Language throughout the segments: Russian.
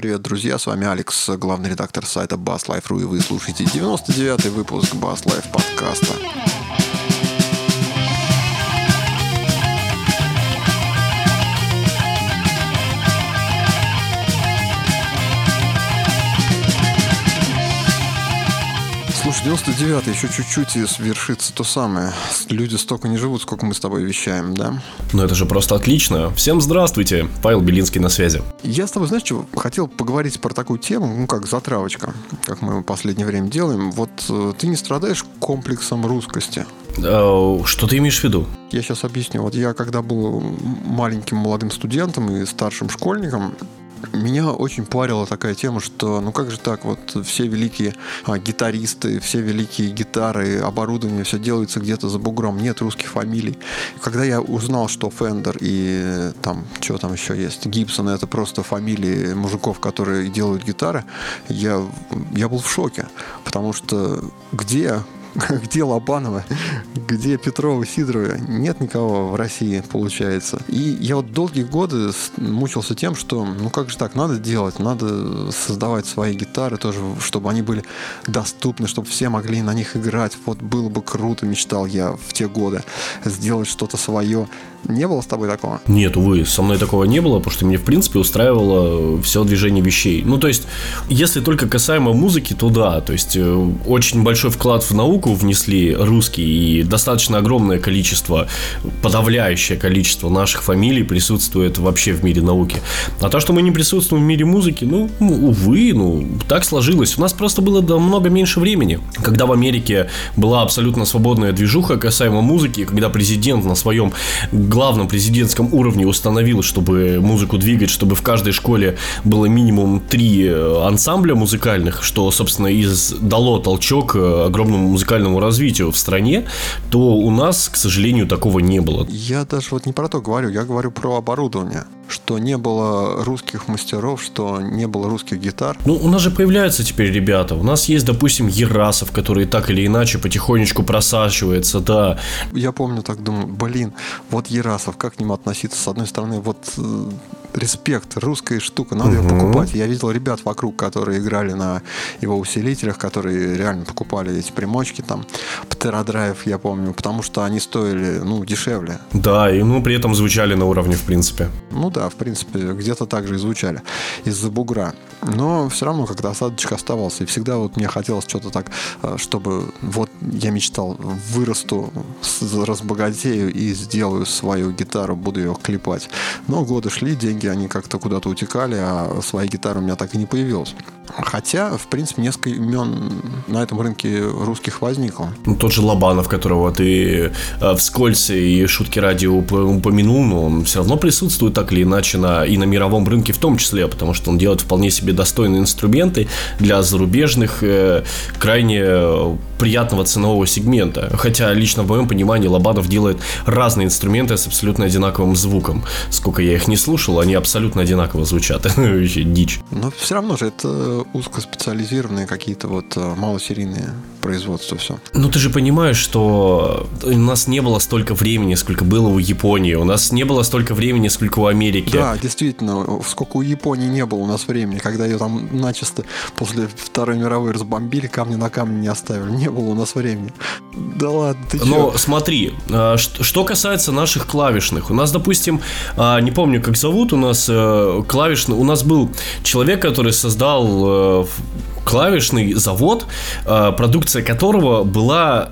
привет, друзья! С вами Алекс, главный редактор сайта BassLife.ru, и вы слушаете 99-й выпуск Bass Life подкаста. Слушай, 99-й, еще чуть-чуть и свершится то самое. Люди столько не живут, сколько мы с тобой вещаем, да? Ну это же просто отлично. Всем здравствуйте. Павел Белинский на связи. Я с тобой, знаешь, что хотел поговорить про такую тему, ну как затравочка, как мы в последнее время делаем. Вот э, ты не страдаешь комплексом русскости? А, что ты имеешь в виду? Я сейчас объясню. Вот я когда был маленьким молодым студентом и старшим школьником, меня очень парила такая тема, что ну как же так, вот все великие а, гитаристы, все великие гитары, оборудование, все делается где-то за бугром, нет русских фамилий. Когда я узнал, что Fender и там, что там еще есть, Гибсон, это просто фамилии мужиков, которые делают гитары, я, я был в шоке, потому что где где Лобанова, где Петрова, Сидорова, нет никого в России, получается. И я вот долгие годы мучился тем, что, ну как же так, надо делать, надо создавать свои гитары тоже, чтобы они были доступны, чтобы все могли на них играть. Вот было бы круто, мечтал я в те годы сделать что-то свое. Не было с тобой такого? Нет, увы, со мной такого не было, потому что мне, в принципе, устраивало все движение вещей. Ну, то есть, если только касаемо музыки, то да, то есть, э, очень большой вклад в науку внесли русские, и достаточно огромное количество, подавляющее количество наших фамилий присутствует вообще в мире науки. А то, что мы не присутствуем в мире музыки, ну, увы, ну, так сложилось. У нас просто было много меньше времени. Когда в Америке была абсолютно свободная движуха касаемо музыки, когда президент на своем главном президентском уровне установил, чтобы музыку двигать, чтобы в каждой школе было минимум три э, ансамбля музыкальных, что, собственно, и дало толчок э, огромному музыкальному развитию в стране, то у нас, к сожалению, такого не было. Я даже вот не про то говорю, я говорю про оборудование что не было русских мастеров, что не было русских гитар. Ну, у нас же появляются теперь ребята. У нас есть, допустим, Ерасов, который так или иначе потихонечку просачивается, да. Я помню, так думаю, блин, вот Ерасов, как к нему относиться? С одной стороны, вот э, респект, русская штука, надо угу. ее покупать. Я видел ребят вокруг, которые играли на его усилителях, которые реально покупали эти примочки, там, Птеродрайв, я помню, потому что они стоили, ну, дешевле. Да, и, ну, при этом звучали на уровне, в принципе. Ну да, в принципе, где-то так же и звучали из-за бугра. Но все равно как-то осадочек оставался. И всегда вот мне хотелось что-то так, э, чтобы вот я мечтал, вырасту, разбогатею и сделаю свою гитару, буду ее клепать. Но годы шли, деньги деньги, они как-то куда-то утекали, а своей гитары у меня так и не появилось. Хотя, в принципе, несколько имен на этом рынке русских возникло. Ну, тот же Лобанов, которого ты э, вскользь и шутки ради упомянул, но он все равно присутствует так или иначе на, и на мировом рынке в том числе, потому что он делает вполне себе достойные инструменты для зарубежных, э, крайне приятного ценового сегмента. Хотя лично в моем понимании Лобанов делает разные инструменты с абсолютно одинаковым звуком. Сколько я их не слушал, они абсолютно одинаково звучат. Вообще дичь. Но все равно же это узкоспециализированные какие-то вот э, малосерийные производства все. Ну ты же понимаешь, что у нас не было столько времени, сколько было у Японии. У нас не было столько времени, сколько у Америки. Да, действительно, сколько у Японии не было у нас времени, когда ее там начисто после Второй мировой разбомбили, камни на камни не оставили. Не было у нас времени. Да ладно, ты Но смотри, а, что касается наших клавишных. У нас, допустим, а, не помню, как зовут у нас э, клавишный. У нас был человек, который создал э, клавишный завод, э, продукция которого была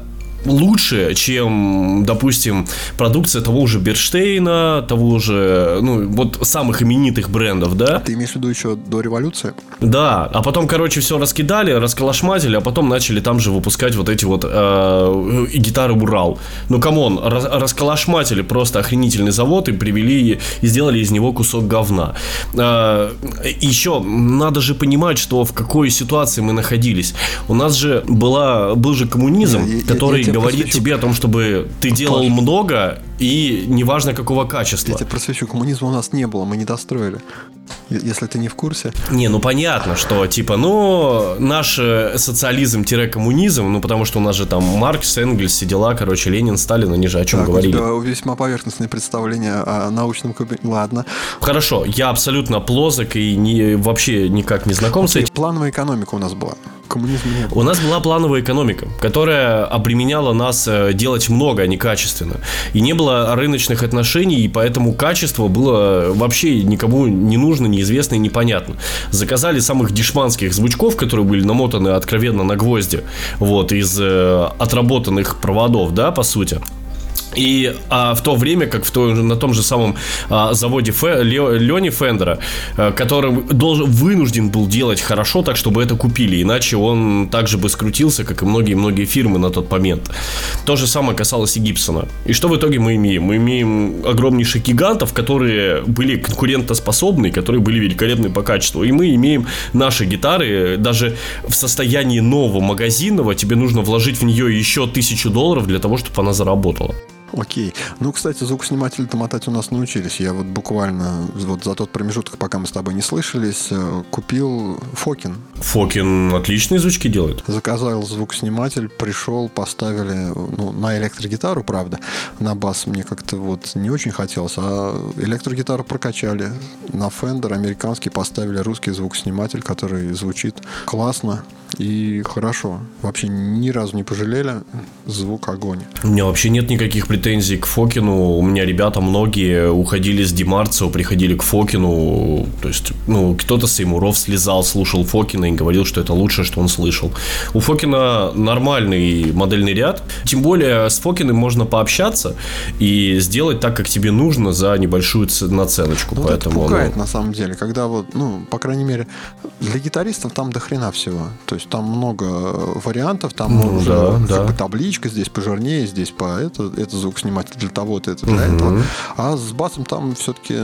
лучше, чем, допустим, продукция того же Берштейна, того же, ну, вот самых именитых брендов, да? Ты имеешь в виду еще до революции? Да, а потом, короче, все раскидали, расколошматили, а потом начали там же выпускать вот эти вот э, гитары Урал. Ну, come on, рас, расколошматили просто охренительный завод и привели и сделали из него кусок говна. Э, еще надо же понимать, что в какой ситуации мы находились. У нас же была, был же коммунизм, я, который я, я говорит просвечу. тебе о том, чтобы ты делал Паш. много и неважно какого качества. Я тебе просвечу, коммунизма у нас не было, мы не достроили. если ты не в курсе. Не, ну понятно, что типа, ну, наш э, социализм-коммунизм, ну потому что у нас же там Маркс, Энгельс, все дела, короче, Ленин, Сталин, они же о чем так, говорили. У тебя весьма поверхностные представления о научном кабинете. Ладно. Хорошо, я абсолютно плозок и не, вообще никак не знаком Окей, с этим. Плановая экономика у нас была коммунизма не. У нас была плановая экономика, которая обременяла нас э, делать много, а не качественно. И не было рыночных отношений, и поэтому качество было вообще никому не нужно, неизвестно и непонятно. Заказали самых дешманских звучков, которые были намотаны откровенно на гвозди, вот, из э, отработанных проводов, да, по сути. И а, в то время, как в то, на том же самом а, заводе Фе, Лени Фендера, а, который должен, вынужден был делать хорошо, так чтобы это купили, иначе он также бы скрутился, как и многие-многие фирмы на тот момент. То же самое касалось и Гибсона. И что в итоге мы имеем? Мы имеем огромнейших гигантов, которые были конкурентоспособны, которые были великолепны по качеству. И мы имеем наши гитары, даже в состоянии нового магазинного, тебе нужно вложить в нее еще тысячу долларов для того, чтобы она заработала. Окей. Ну, кстати, звукосниматели-то мотать у нас научились. Я вот буквально вот за тот промежуток, пока мы с тобой не слышались, э, купил Фокин. Фокин отличные звучки делает. Заказал звукосниматель, пришел, поставили ну, на электрогитару, правда. На бас мне как-то вот не очень хотелось, а электрогитару прокачали. На Fender американский поставили русский звукосниматель, который звучит классно и хорошо. Вообще ни разу не пожалели. Звук огонь. У меня вообще нет никаких претензий к Фокину. У меня ребята многие уходили с Демарцио, приходили к Фокину. То есть, ну, кто-то с Сеймуров слезал, слушал Фокина и говорил, что это лучшее, что он слышал. У Фокина нормальный модельный ряд. Тем более с Фокиным можно пообщаться и сделать так, как тебе нужно за небольшую наценочку. Ну, Поэтому, это пугает ну... на самом деле, когда вот, ну, по крайней мере, для гитаристов там до хрена всего. То есть там много вариантов, там ну, уже да, да. Бы, табличка здесь пожирнее, здесь по это, это звук снимать для того-то, это для угу. этого. А с басом там все-таки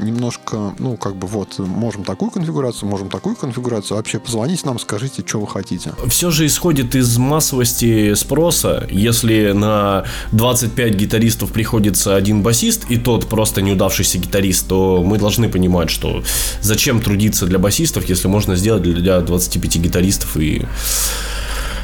немножко, ну, как бы вот, можем такую конфигурацию, можем такую конфигурацию. Вообще позвоните нам, скажите, что вы хотите. Все же исходит из массовости спроса. Если на 25 гитаристов приходится один басист, и тот просто неудавшийся гитарист, то мы должны понимать, что зачем трудиться для басистов, если можно сделать для 25 гитаристов и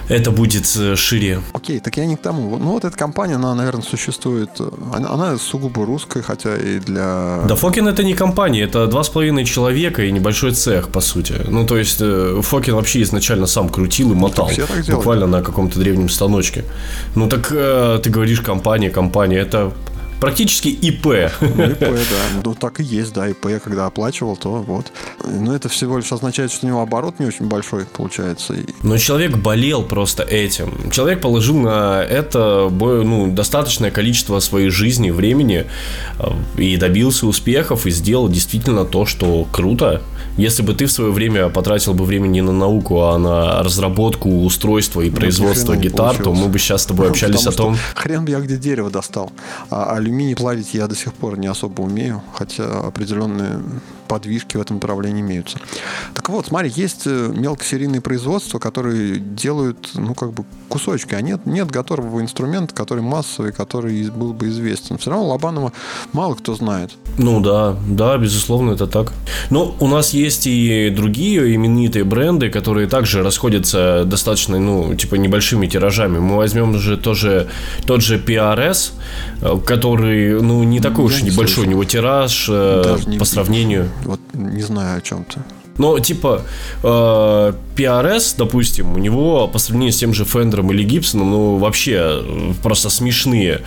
это будет э, шире. Окей, так я не к тому. Ну вот эта компания, она, наверное, существует. Она, она сугубо русская, хотя и для... Да Фокин это не компания, это два с половиной человека и небольшой цех, по сути. Ну, то есть, э, Фокин вообще изначально сам крутил и ну, мотал. Все так буквально на каком-то древнем станочке. Ну, так э, ты говоришь компания, компания. Это практически ИП. Ну, ИП, да. Ну, так и есть, да, ИП, когда оплачивал, то вот. Но это всего лишь означает, что у него оборот не очень большой получается. Но человек болел просто этим. Человек положил на это ну, достаточное количество своей жизни, времени э, и добился успехов и сделал действительно то, что круто. Если бы ты в свое время потратил бы время не на науку, а на разработку устройства и ну, производство гитар, то мы бы сейчас с тобой общались о том... Хрен бы я где дерево достал. А алюминий плавить я до сих пор не особо умею, хотя определенные подвижки в этом направлении имеются. Так вот, смотри, есть э, мелкосерийные производства, которые делают, ну, как бы кусочки, а нет, нет готового инструмента, который массовый, который был бы известен. Все равно Лобанова мало кто знает. Ну да, да, безусловно, это так. Но у нас есть и другие именитые бренды, которые также расходятся достаточно, ну, типа небольшими тиражами. Мы возьмем же тоже тот же PRS, э, который, ну, не такой Я уж не небольшой, слышал. у него тираж э, Даже по не сравнению. Вот не знаю о чем то Но, типа, э, PRS, допустим, у него по сравнению с тем же Фендером или Гибсоном, ну, вообще просто смешные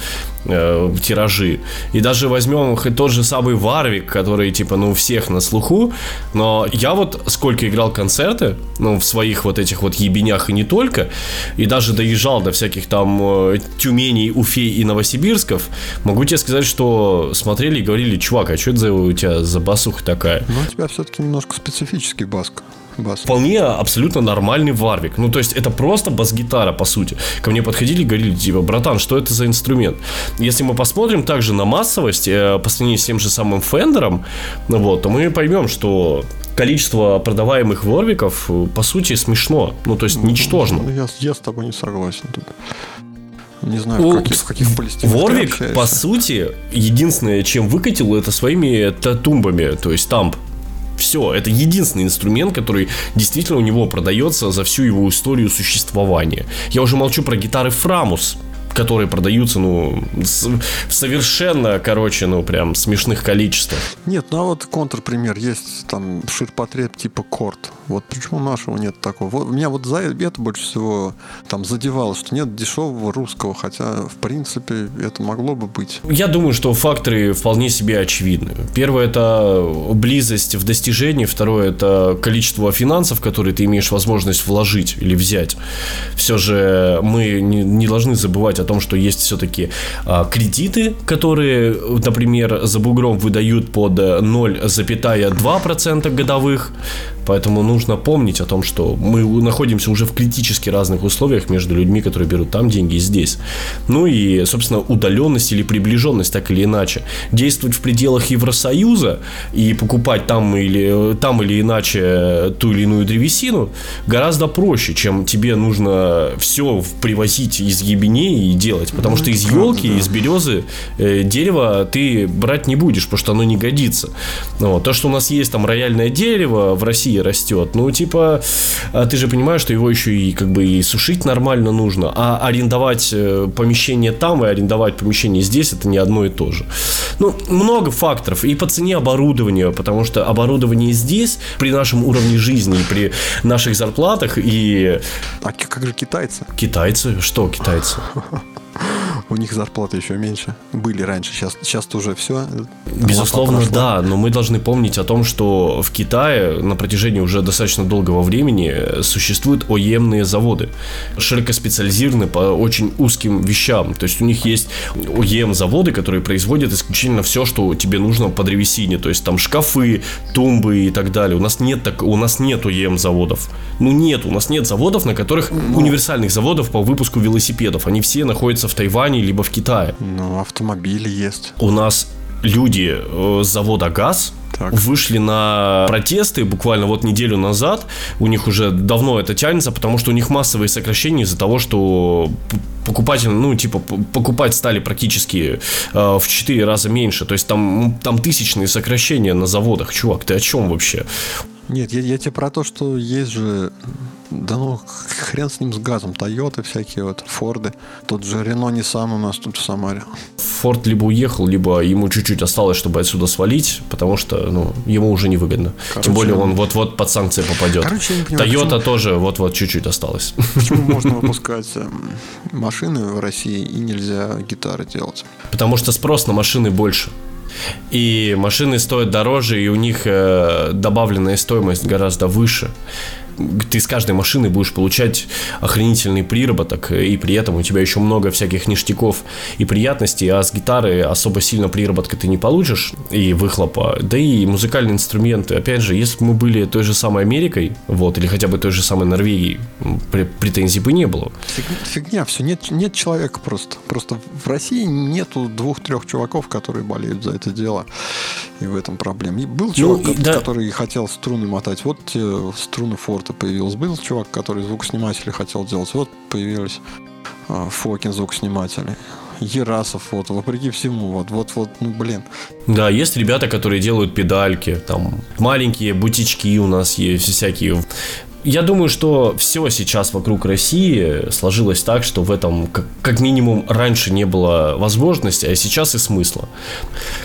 э, тиражи. И даже возьмем тот же самый Варвик, который, типа, ну, всех на слуху, но я вот сколько играл концерты, ну, в своих вот этих вот ебенях и не только, и даже доезжал до всяких там э, Тюменей, Уфей и Новосибирсков, могу тебе сказать, что смотрели и говорили, чувак, а что это за, у тебя за басуха такая? Ну, у тебя все-таки немножко специфический баск бас. Вполне абсолютно нормальный варвик. Ну, то есть, это просто бас-гитара, по сути. Ко мне подходили и говорили, типа, братан, что это за инструмент? Если мы посмотрим также на массовость, э, по сравнению с тем же самым Фендером, ну, вот, то мы поймем, что количество продаваемых ворвиков, э, по сути, смешно. Ну, то есть, ну, ничтожно. Ну, я, я с тобой не согласен тут. Не знаю, в каких, в каких Ворвик, по сути, единственное, чем выкатил, это своими татумбами, то есть тамп все. Это единственный инструмент, который действительно у него продается за всю его историю существования. Я уже молчу про гитары Фрамус, которые продаются, ну, совершенно, короче, ну, прям смешных количествах. Нет, ну а вот контрпример есть, там, ширпотреб типа Корт. Вот почему нашего нет такого? Вот, меня вот за это больше всего там задевало, что нет дешевого русского, хотя, в принципе, это могло бы быть. Я думаю, что факторы вполне себе очевидны. Первое – это близость в достижении, второе – это количество финансов, которые ты имеешь возможность вложить или взять. Все же мы не, не должны забывать о том, что есть все-таки а, кредиты, которые, например, за бугром выдают под 0,2% годовых, Поэтому нужно помнить о том, что мы находимся уже в критически разных условиях между людьми, которые берут там деньги и здесь. Ну и, собственно, удаленность или приближенность, так или иначе. Действовать в пределах Евросоюза и покупать там или, там или иначе ту или иную древесину гораздо проще, чем тебе нужно все привозить из ебеней и делать. Потому что из елки, из березы э, дерево ты брать не будешь, потому что оно не годится. Вот. То, что у нас есть там рояльное дерево в России, России растет. Ну, типа, а ты же понимаешь, что его еще и как бы и сушить нормально нужно, а арендовать э, помещение там и арендовать помещение здесь это не одно и то же. Ну, много факторов. И по цене оборудования, потому что оборудование здесь при нашем уровне жизни, при наших зарплатах и... А как же китайцы? Китайцы? Что китайцы? у них зарплаты еще меньше. Были раньше, сейчас, сейчас уже все. Безусловно, да, но мы должны помнить о том, что в Китае на протяжении уже достаточно долгого времени существуют ОЕМные заводы, широко специализированные по очень узким вещам. То есть у них есть ОЕМ-заводы, которые производят исключительно все, что тебе нужно по древесине. То есть там шкафы, тумбы и так далее. У нас нет, так, у нас нет ОЕМ-заводов. Ну нет, у нас нет заводов, на которых ну, универсальных заводов по выпуску велосипедов. Они все находятся в Тайване либо в Китае. Ну, автомобили есть. У нас люди э, с завода ГАЗ так. вышли на протесты буквально вот неделю назад. У них уже давно это тянется, потому что у них массовые сокращения из-за того, что покупатели, ну, типа, покупать стали практически э, в 4 раза меньше. То есть там, там тысячные сокращения на заводах. Чувак, ты о чем вообще? Нет, я, я тебе про то, что есть же да ну, хрен с ним с газом. Тойоты всякие вот, Форды. Тот же Рено не сам у нас тут в Самаре. Форд либо уехал, либо ему чуть-чуть осталось, чтобы отсюда свалить, потому что, ну, ему уже невыгодно. Короче, Тем более он вот-вот под санкции попадет. Короче, я не понимаю, Тойота почему... тоже вот-вот чуть-чуть осталось. Почему можно выпускать эм, машины в России и нельзя гитары делать? Потому что спрос на машины больше. И машины стоят дороже, и у них э, добавленная стоимость гораздо выше ты с каждой машины будешь получать охренительный приработок, и при этом у тебя еще много всяких ништяков и приятностей, а с гитары особо сильно приработка ты не получишь, и выхлопа, да и музыкальные инструменты. Опять же, если бы мы были той же самой Америкой, вот, или хотя бы той же самой Норвегией, претензий бы не было. Фигня, все, нет, нет человека просто. Просто в России нету двух-трех чуваков, которые болеют за это дело. И в этом проблема. И был ну, чувак, ну, да. который хотел струны мотать. Вот те струны Форта появились. Был чувак, который звукосниматели хотел делать. Вот появились а, Фокин звукосниматели. Ерасов, вот, вопреки всему, вот, вот, вот, ну, блин. Да, есть ребята, которые делают педальки, там, маленькие бутички у нас есть, всякие я думаю, что все сейчас вокруг России сложилось так, что в этом как, как минимум раньше не было возможности, а сейчас и смысла.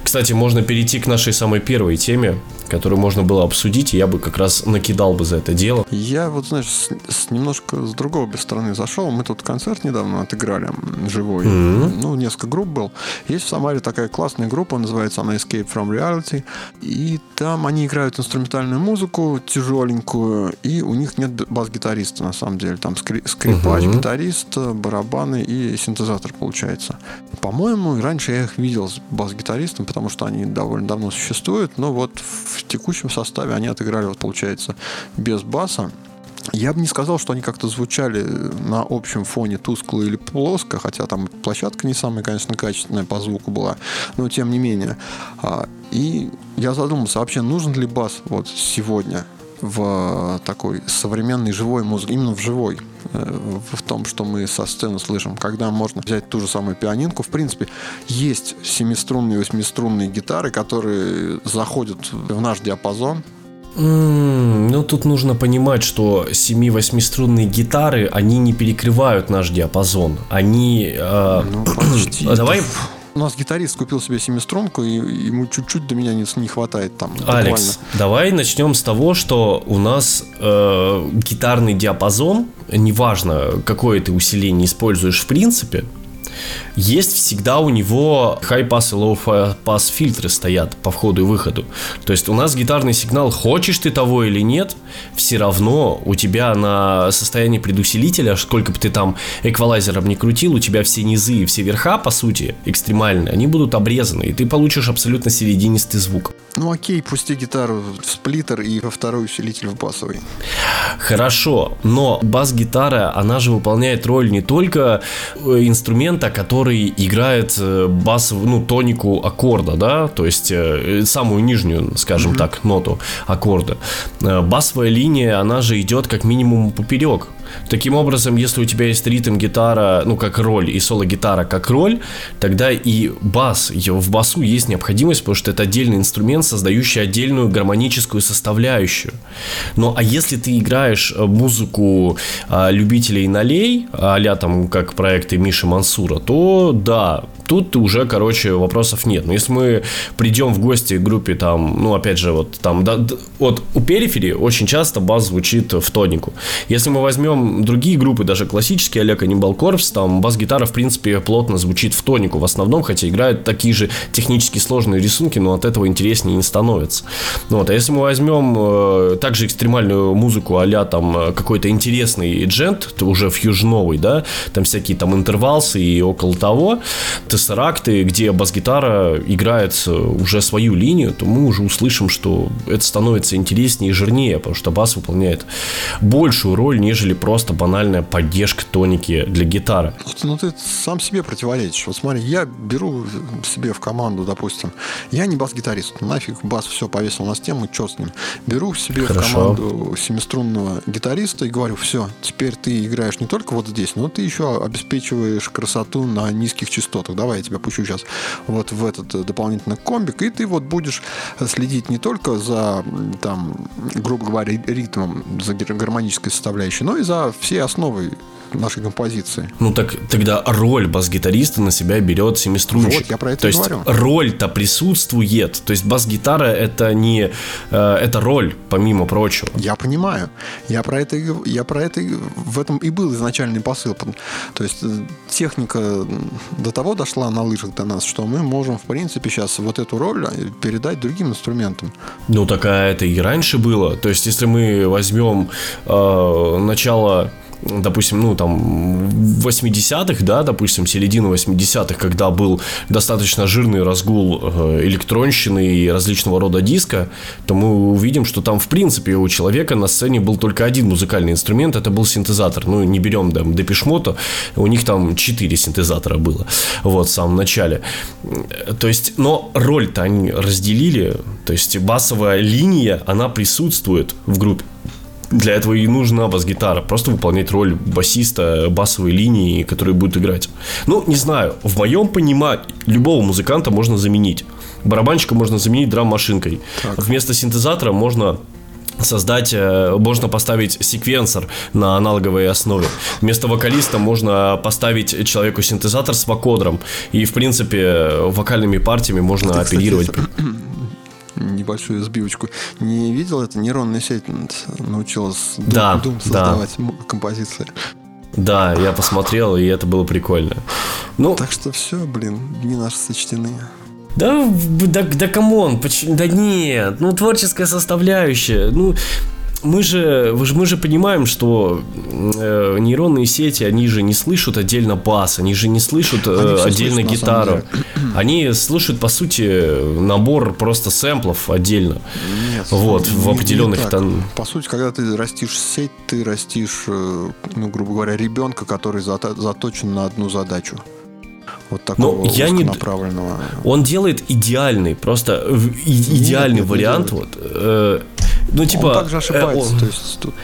Кстати, можно перейти к нашей самой первой теме, которую можно было обсудить, и я бы как раз накидал бы за это дело. Я вот, знаешь, с, с немножко с другой стороны зашел. Мы тут концерт недавно отыграли, живой. Mm-hmm. Ну, несколько групп был. Есть в Самаре такая классная группа, называется она Escape from Reality. И там они играют инструментальную музыку, тяжеленькую, и у них нет бас-гитариста, на самом деле. Там скри- скрипач, mm-hmm. гитарист, барабаны и синтезатор получается. По-моему, раньше я их видел с бас-гитаристом, потому что они довольно давно существуют, но вот в текущем составе они отыграли, вот получается, без баса. Я бы не сказал, что они как-то звучали на общем фоне тускло или плоско, хотя там площадка не самая, конечно, качественная по звуку была, но тем не менее. А, и я задумался, вообще нужен ли бас вот сегодня в такой современной живой музыке, именно в живой, э, в том, что мы со сцены слышим, когда можно взять ту же самую пианинку. В принципе, есть семиструнные, восьмиструнные гитары, которые заходят в наш диапазон, Ну, тут нужно понимать, что 7-8-струнные гитары, они не перекрывают наш диапазон. Они... Э, ну, почти. Давай... У нас гитарист купил себе семиструнку, и ему чуть-чуть до меня не, не хватает там. Алекс, буквально. давай начнем с того, что у нас э, гитарный диапазон, неважно, какое ты усиление используешь в принципе, есть всегда у него high-pass и low-pass фильтры стоят по входу и выходу. То есть у нас гитарный сигнал, хочешь ты того или нет, все равно у тебя на состоянии предусилителя, сколько бы ты там эквалайзером не крутил, у тебя все низы и все верха, по сути, экстремальные, они будут обрезаны, и ты получишь абсолютно серединистый звук. Ну окей, пусти гитару в сплиттер и во второй усилитель в басовый. Хорошо, но бас-гитара, она же выполняет роль не только э, инструмента, который играет э, басовую, ну, тонику аккорда, да, то есть э, самую нижнюю, скажем mm-hmm. так, ноту аккорда. Басовая линия, она же идет как минимум поперек. Таким образом, если у тебя есть ритм-гитара, ну, как роль, и соло-гитара как роль, тогда и бас, в басу есть необходимость, потому что это отдельный инструмент, создающий отдельную гармоническую составляющую. Ну, а если ты играешь э, музыку а, любителей налей, а там, как проекты Миши Мансура, то да, тут уже, короче, вопросов нет. Но если мы придем в гости к группе, там, ну, опять же, вот там, да, вот у периферии очень часто бас звучит в тонику. Если мы возьмем другие группы, даже классические, Олег Анибал Корпс, там бас-гитара, в принципе, плотно звучит в тонику в основном, хотя играют такие же технически сложные рисунки, но от этого интереснее не становится. Вот, а если мы возьмем э, также экстремальную музыку а там э, какой-то интересный джент, уже фьюжновый, да, там всякие там интервалсы и около того, тессеракты, где бас-гитара играет э, уже свою линию, то мы уже услышим, что это становится интереснее и жирнее, потому что бас выполняет большую роль, нежели просто банальная поддержка тоники для гитары. Ну ты сам себе противоречишь. Вот смотри, я беру себе в команду, допустим, я не бас-гитарист, нафиг бас все повесил на стену, что с ним. Беру себе Хорошо. в команду семиструнного гитариста и говорю, все, теперь ты играешь не только вот здесь, но ты еще обеспечиваешь красоту на низких частотах. Да? Давай я тебя пущу сейчас вот в этот э, дополнительный комбик, и ты вот будешь следить не только за, там, грубо говоря, ритмом, за гармонической составляющей, но и за всей основой нашей композиции. Ну так тогда роль бас-гитариста на себя берет семиструнщик. Вот, я про это То есть говорю. роль-то присутствует. То есть бас-гитара это не... Э, это роль, помимо прочего. Я понимаю. Я про это, я про это в этом и был изначальный посыл. То есть э, техника до того дошла на лыжах до нас, что мы можем, в принципе, сейчас вот эту роль э, передать другим инструментам. Ну, такая это и раньше было. То есть, если мы возьмем э, начало допустим, ну, там, в 80-х, да, допустим, середину 80-х, когда был достаточно жирный разгул э, электронщины и различного рода диска, то мы увидим, что там, в принципе, у человека на сцене был только один музыкальный инструмент, это был синтезатор. Ну, не берем, да, Депешмота, у них там четыре синтезатора было, вот, в самом начале. То есть, но роль-то они разделили, то есть басовая линия, она присутствует в группе. Для этого и нужна бас-гитара. Просто выполнять роль басиста басовой линии, который будет играть. Ну, не знаю. В моем понимании любого музыканта можно заменить. Барабанщика можно заменить драм-машинкой. Так. Вместо синтезатора можно создать, э, можно поставить секвенсор на аналоговой основе. Вместо вокалиста можно поставить человеку синтезатор с вокодером. И, в принципе, вокальными партиями можно Ты, оперировать. Кстати, небольшую сбивочку. Не видел это? Нейронная сеть научилась да, Doom создавать да. композиции. Да, я посмотрел, и это было прикольно. Ну, так что все, блин, дни наши сочтены. Да, да, да, come on, да нет, ну творческая составляющая, ну мы же, мы же понимаем, что э, нейронные сети, они же не слышат отдельно бас, они же не слышат э, отдельно слышат, гитару. Они слушают, по сути, набор просто сэмплов отдельно. Нет, вот, в определенных тон... По сути, когда ты растишь сеть, ты растишь, э, ну, грубо говоря, ребенка, который заточен на одну задачу. Вот такого ну, я не... направленного. Он делает идеальный, просто идеальный нет, вариант. Вот, э, ну, типа. Он также ошибается. Э, он... То есть тут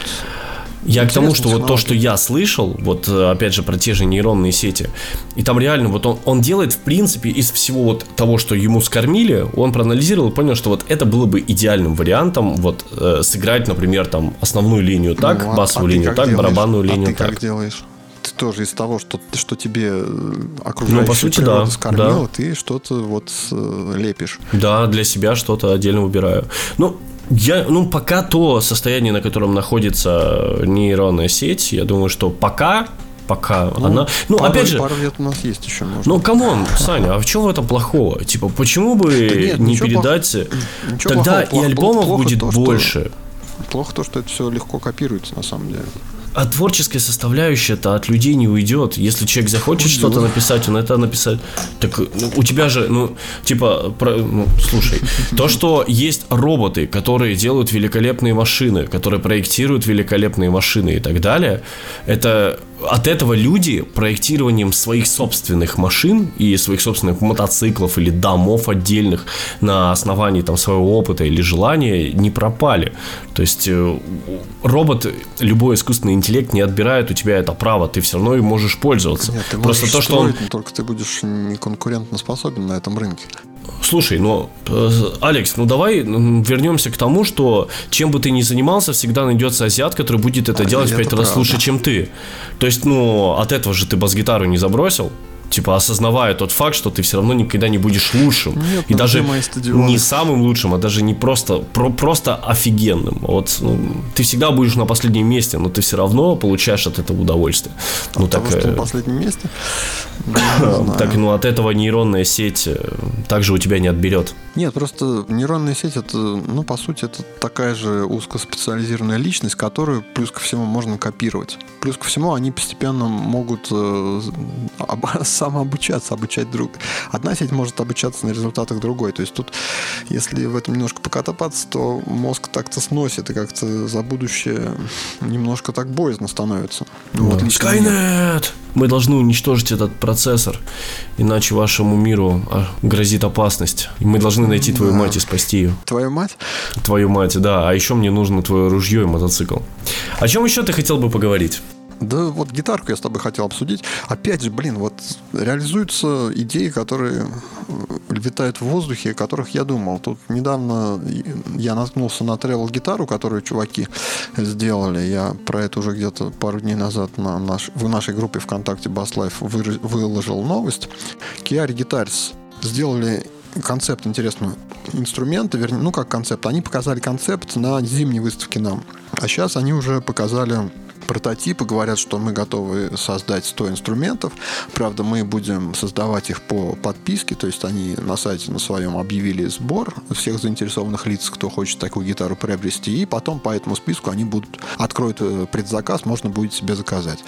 Я к тому, что вот то, что я слышал, вот э, опять же про те же нейронные сети, и там реально вот он, он делает в принципе из всего вот того, что ему скормили, он проанализировал и понял, что вот это было бы идеальным вариантом вот э, сыграть, например, там основную линию так, ну, а басовую а линию так, делаешь? барабанную линию а ты так. как делаешь? Ты тоже из того, что, что тебе окружающая ну, по сути, да, скормила, да. ты что-то вот лепишь. Да, для себя что-то отдельно выбираю. Ну, я, ну, пока то состояние, на котором находится нейронная сеть, я думаю, что пока пока ну, она... Ну, пару, опять же... Пару лет у нас есть еще, можно. Ну, come on, Саня, а в чем в этом плохого? Типа, почему бы да нет, не передать... Плох... Тогда плохого, и альбомов плохо будет то, больше. Что... Плохо то, что это все легко копируется, на самом деле. А творческая составляющая-то от людей не уйдет. Если человек захочет Уйдет. что-то написать, он это написать. Так ну, у тебя же, ну, типа, про, ну, слушай, то, что есть роботы, которые делают великолепные машины, которые проектируют великолепные машины и так далее, это от этого люди проектированием своих собственных машин и своих собственных мотоциклов или домов отдельных на основании там своего опыта или желания не пропали. То есть э, робот, любой искусственный интеллект не отбирает у тебя это право, ты все равно им можешь пользоваться. Нет, ты Просто то, что он... только ты будешь не конкурентно способен на этом рынке. Слушай, ну, э, Алекс, ну давай вернемся к тому, что чем бы ты ни занимался, всегда найдется азиат, который будет это а, делать в пять раз правда. лучше, чем ты. То есть, ну, от этого же ты бас-гитару не забросил типа осознавая тот факт, что ты все равно никогда не будешь лучшим. Нет, и ну, даже не самым лучшим, а даже не просто, про, просто офигенным. Вот ну, ты всегда будешь на последнем месте, но ты все равно получаешь от этого удовольствие. От ну, того, так, что на последнем месте? Ну, так, ну от этого нейронная сеть э, также у тебя не отберет. Нет, просто нейронная сеть это, ну, по сути, это такая же узкоспециализированная личность, которую плюс ко всему можно копировать. Плюс ко всему они постепенно могут э, самообучаться, обучать друг. Одна сеть может обучаться на результатах другой. То есть тут, если в этом немножко покатапаться, то мозг так-то сносит и как-то за будущее немножко так боязно становится. Ну, вот Skynet! Мы должны уничтожить этот процессор, иначе вашему миру а, грозит опасность. И мы должны найти твою да. мать и спасти ее. Твою мать? Твою мать, да. А еще мне нужно твое ружье и мотоцикл. О чем еще ты хотел бы поговорить? Да вот гитарку я с тобой хотел обсудить. Опять же, блин, вот реализуются идеи, которые э, витают в воздухе, о которых я думал. Тут недавно я наткнулся на тревел гитару, которую чуваки сделали. Я про это уже где-то пару дней назад на наш, в нашей группе ВКонтакте Bass Life выложил новость. Kiari Guitars сделали концепт интересного инструмента, вернее, ну как концепт, они показали концепт на зимней выставке нам. А сейчас они уже показали прототипы, говорят, что мы готовы создать 100 инструментов. Правда, мы будем создавать их по подписке, то есть они на сайте на своем объявили сбор всех заинтересованных лиц, кто хочет такую гитару приобрести, и потом по этому списку они будут откроют э, предзаказ, можно будет себе заказать.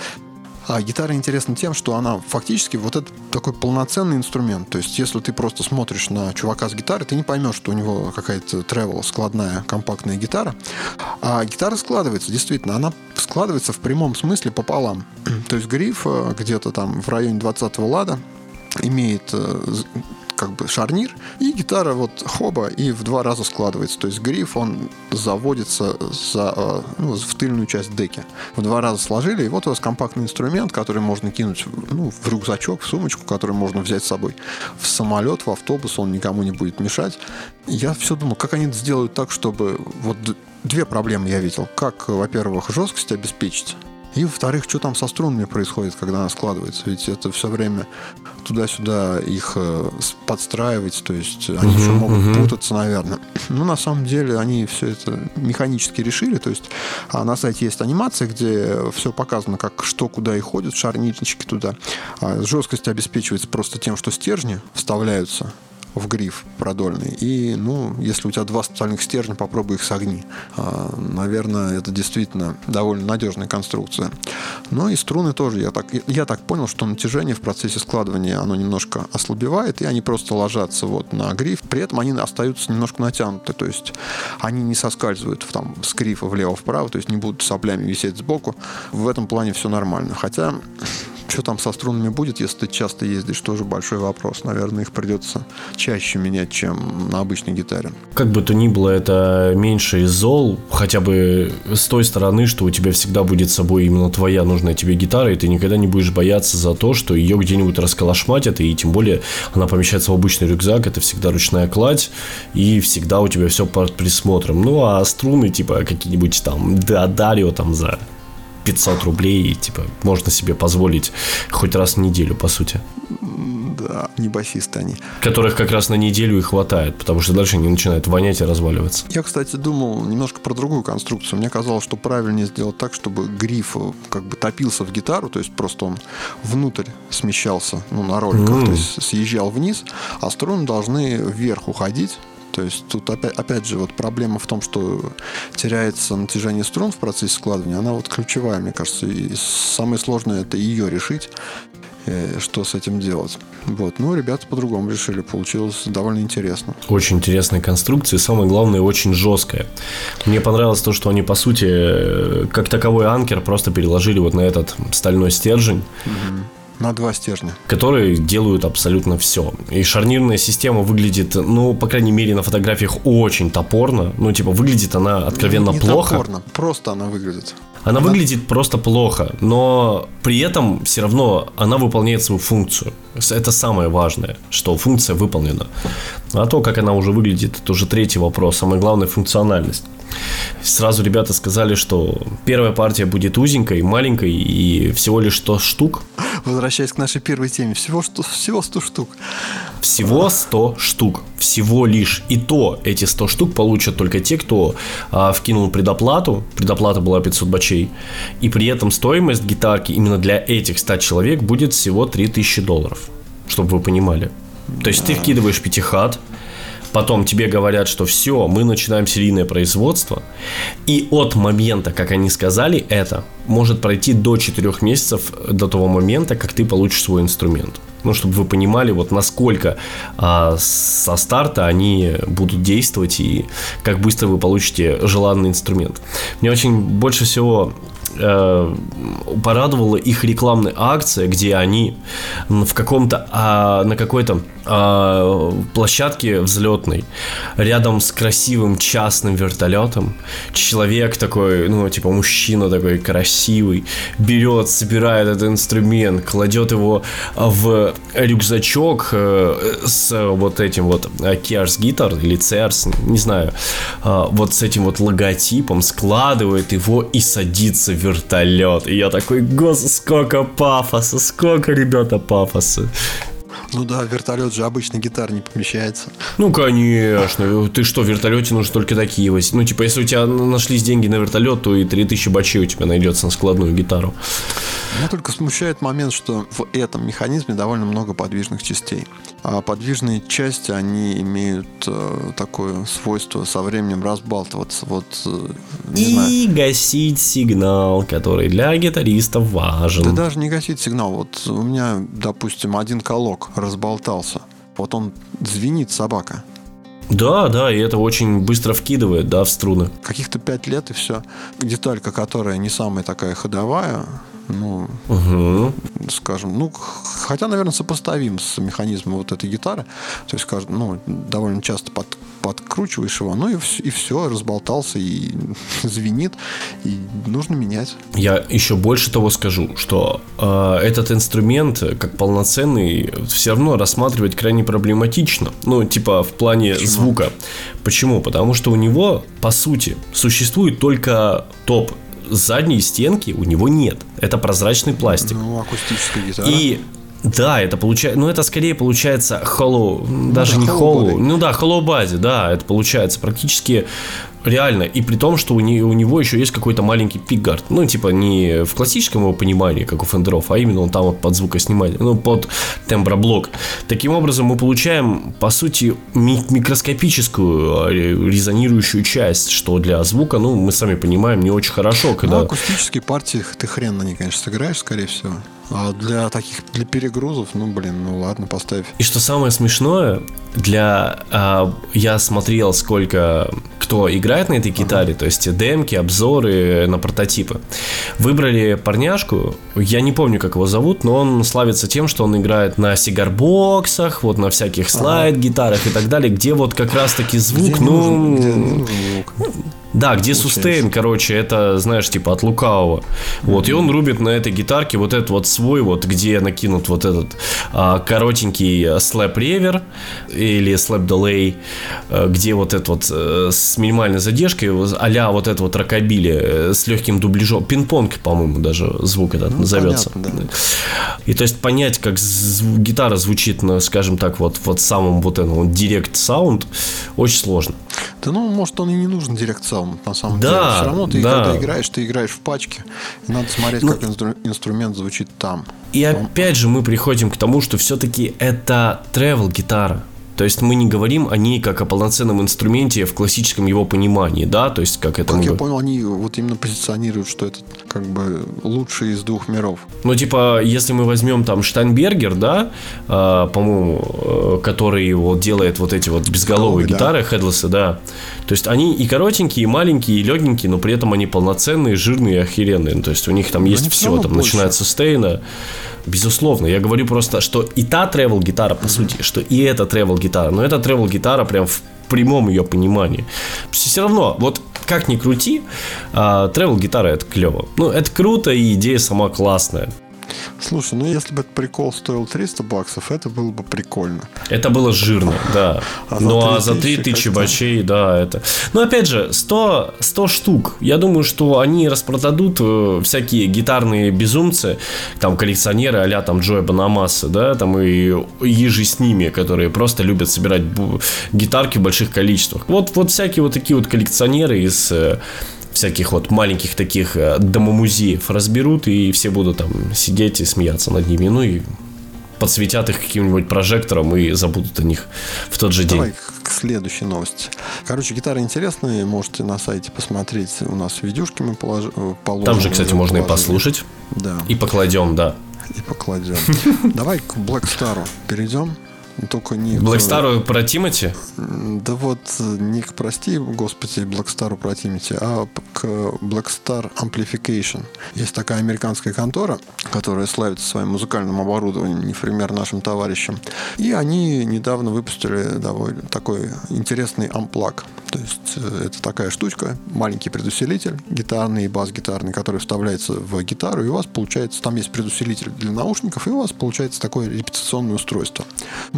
А гитара интересна тем, что она фактически вот это такой полноценный инструмент. То есть, если ты просто смотришь на чувака с гитарой, ты не поймешь, что у него какая-то travel складная компактная гитара. А гитара складывается, действительно, она складывается в прямом смысле пополам. То есть гриф э, где-то там в районе 20 лада имеет э, как бы шарнир, и гитара вот хоба и в два раза складывается. То есть гриф, он заводится за, э, ну, в тыльную часть деки. В два раза сложили, и вот у вас компактный инструмент, который можно кинуть ну, в рюкзачок, в сумочку, который можно взять с собой в самолет, в автобус, он никому не будет мешать. Я все думал, как они сделают так, чтобы вот две проблемы я видел. Как, во-первых, жесткость обеспечить, и, во-вторых, что там со струнами происходит, когда она складывается? Ведь это все время туда-сюда их э, подстраивать, то есть они uh-huh, еще могут uh-huh. путаться, наверное. Но на самом деле они все это механически решили, то есть а на сайте есть анимация, где все показано, как что куда и ходит, шарнирнички туда. А жесткость обеспечивается просто тем, что стержни вставляются в гриф продольный. И, ну, если у тебя два специальных стержня, попробуй их согни. А, наверное, это действительно довольно надежная конструкция. Но и струны тоже. Я так, я так понял, что натяжение в процессе складывания, оно немножко ослабевает, и они просто ложатся вот на гриф. При этом они остаются немножко натянуты. То есть они не соскальзывают там, с грифа влево-вправо, то есть не будут соплями висеть сбоку. В этом плане все нормально. Хотя что там со струнами будет, если ты часто ездишь, тоже большой вопрос. Наверное, их придется чаще менять, чем на обычной гитаре. Как бы то ни было, это меньше из зол, хотя бы с той стороны, что у тебя всегда будет с собой именно твоя нужная тебе гитара, и ты никогда не будешь бояться за то, что ее где-нибудь расколошматят, и тем более она помещается в обычный рюкзак, это всегда ручная кладь, и всегда у тебя все под присмотром. Ну, а струны, типа, какие-нибудь там Деодарио там за 500 рублей, типа, можно себе позволить хоть раз в неделю, по сути. Да, не басисты они. Которых как раз на неделю и хватает, потому что дальше они начинают вонять и разваливаться. Я, кстати, думал немножко про другую конструкцию. Мне казалось, что правильнее сделать так, чтобы гриф э, как бы топился в гитару, то есть просто он внутрь смещался, ну, на роликах, mm. то есть съезжал вниз, а струны должны вверх уходить, то есть тут опять, опять же вот проблема в том, что теряется натяжение струн в процессе складывания. Она вот ключевая, мне кажется. И самое сложное это ее решить э, что с этим делать. Вот. Ну, ребята по-другому решили. Получилось довольно интересно. Очень интересная конструкция. Самое главное, очень жесткая. Мне понравилось то, что они, по сути, э, как таковой анкер просто переложили вот на этот стальной стержень. Угу на два стержня. Которые делают абсолютно все. И шарнирная система выглядит, ну, по крайней мере, на фотографиях очень топорно. Ну, типа, выглядит она откровенно не, не плохо. Топорно, просто она выглядит. Она, выглядит просто плохо, но при этом все равно она выполняет свою функцию. Это самое важное, что функция выполнена. А то, как она уже выглядит, это уже третий вопрос. Самое главное функциональность. Сразу ребята сказали, что первая партия будет узенькой, маленькой и всего лишь 100 штук. Возвращаясь к нашей первой теме, всего, что, всего 100 штук. Всего 100 штук. Всего лишь. И то эти 100 штук получат только те, кто а, вкинул предоплату. Предоплата была 500 бачей. И при этом стоимость гитарки именно для этих 100 человек будет всего 3000 долларов. Чтобы вы понимали. То есть ты вкидываешь пятихат, Потом тебе говорят, что все, мы начинаем серийное производство. И от момента, как они сказали это, может пройти до 4 месяцев до того момента, как ты получишь свой инструмент. Ну, чтобы вы понимали, вот насколько а, со старта они будут действовать и как быстро вы получите желанный инструмент. Мне очень больше всего э, порадовала их рекламная акция, где они в каком-то а, на какой-то а, площадке взлетной рядом с красивым частным вертолетом человек такой, ну типа мужчина такой красивый берет, собирает этот инструмент, кладет его в рюкзачок э, с вот этим вот Kears Guitar или Cears, не знаю, э, вот с этим вот логотипом, складывает его и садится в вертолет. И я такой, гос, сколько пафоса, сколько, ребята, пафоса. Ну да, вертолет же обычно гитар не помещается. Ну, конечно. Ты что, в вертолете нужно только такие возить. Ну, типа, если у тебя нашлись деньги на вертолет, то и 3000 бачей у тебя найдется на складную гитару. Меня только смущает момент, что в этом механизме довольно много подвижных частей. А подвижные части, они имеют э, такое свойство со временем разбалтываться. Вот, э, не и знаю. гасить сигнал, который для гитаристов важен. Да даже не гасить сигнал. Вот у меня, допустим, один колок разболтался. Вот он звенит собака. Да, да, и это очень быстро вкидывает, да, в струны. Каких-то пять лет и все. Деталька, которая не самая такая ходовая, ну, угу. скажем, ну, хотя, наверное, сопоставим с механизмом вот этой гитары. То есть, ну, довольно часто под, подкручиваешь его, ну и, и все, разболтался и звенит, и нужно менять. Я еще больше того скажу, что э, этот инструмент, как полноценный, все равно рассматривать крайне проблематично. Ну, типа в плане Почему? звука. Почему? Потому что у него, по сути, существует только топ задней стенки у него нет. Это прозрачный пластик. Ну, акустическая гитара. И да, это получается, ну это скорее получается hollow, ну, даже да, не hollow, ну да, hollow базе, да, это получается практически реально, и при том, что у, не, у него еще есть какой-то маленький пикгард, ну типа не в классическом его понимании, как у фендеров, а именно он там вот под звукосниматель, ну под темброблок. Таким образом мы получаем, по сути, ми- микроскопическую а, резонирующую часть, что для звука, ну мы сами понимаем, не очень хорошо, когда... Ну, акустические партии ты хрен на ней, конечно, сыграешь, скорее всего. А для таких, для перегрузов, ну, блин, ну ладно, поставь. И что самое смешное, для... А, я смотрел, сколько кто играет на этой гитаре, ага. то есть демки, обзоры на прототипы. Выбрали парняшку, я не помню, как его зовут, но он славится тем, что он играет на сигарбоксах, вот на всяких слайд-гитарах и так далее, где вот как раз-таки звук, где ну... Нужен, где нужен звук. Да, где сустейн, короче, это, знаешь, типа от лукавого. Вот, и он рубит на этой гитарке вот этот вот свой, вот, где накинут вот этот а, коротенький слэп ревер или слэп делей, где вот этот вот а, с минимальной задержкой, а вот это вот рокобили э, с легким дубляжом, пинг-понг, по-моему, даже звук этот ну, назовется. Понятно, да. И то есть понять, как зву- гитара звучит, на, скажем так, вот, вот самым вот этом вот директ саунд, очень сложно. Да ну, может, он и не нужен директ саунд, на самом да, деле. Все равно ты, да. когда играешь, ты играешь в пачке. И надо смотреть, ну, как инстру- инструмент звучит там. И Потом... опять же мы приходим к тому, что все-таки это travel гитара. То есть мы не говорим о ней как о полноценном инструменте в классическом его понимании, да, то есть как это... Как мы... я понял, они вот именно позиционируют, что это как бы лучший из двух миров. Ну, типа, если мы возьмем там Штайнбергер, да, э, по-моему, э, который вот делает вот эти вот безголовые Головый, гитары, да. хедлессы, да, то есть они и коротенькие, и маленькие, и легенькие, но при этом они полноценные, жирные, охеренные. Ну, то есть у них там но есть все, там больше. начинается стейна. Безусловно, я говорю просто, что и та travel гитара, по сути, что и эта travel гитара, но эта travel гитара прям в прямом ее понимании. Все равно, вот как ни крути, travel гитара это клево. Ну, это круто, и идея сама классная. Слушай, ну если бы этот прикол стоил 300 баксов, это было бы прикольно. Это было жирно, да. А ну а за 3000 бачей, да, это. Но опять же, 100, 100 штук. Я думаю, что они распродадут э, всякие гитарные безумцы, там коллекционеры а там Джоя Банамаса, да, там и ежи с ними, которые просто любят собирать гитарки в больших количествах. Вот, вот всякие вот такие вот коллекционеры из э, всяких вот маленьких таких э, домомузеев разберут, и все будут там сидеть и смеяться над ними. Ну и подсветят их каким-нибудь прожектором и забудут о них в тот же Давай день. к следующей новости. Короче, гитары интересные, можете на сайте посмотреть. У нас видюшки мы. Э, положим. Там же, кстати, можно положили. и послушать. Да. И покладем, да. И покладем. Давай к Black Star перейдем. Только не... Блэкстару про Тимати? Да вот не к прости, господи, Блэкстару про Тимати, а к Blackstar Amplification. Есть такая американская контора, которая славится своим музыкальным оборудованием, не пример нашим товарищам. И они недавно выпустили довольно такой интересный амплак. То есть э, это такая штучка, маленький предусилитель, гитарный и бас-гитарный, который вставляется в гитару, и у вас получается, там есть предусилитель для наушников, и у вас получается такое репетиционное устройство.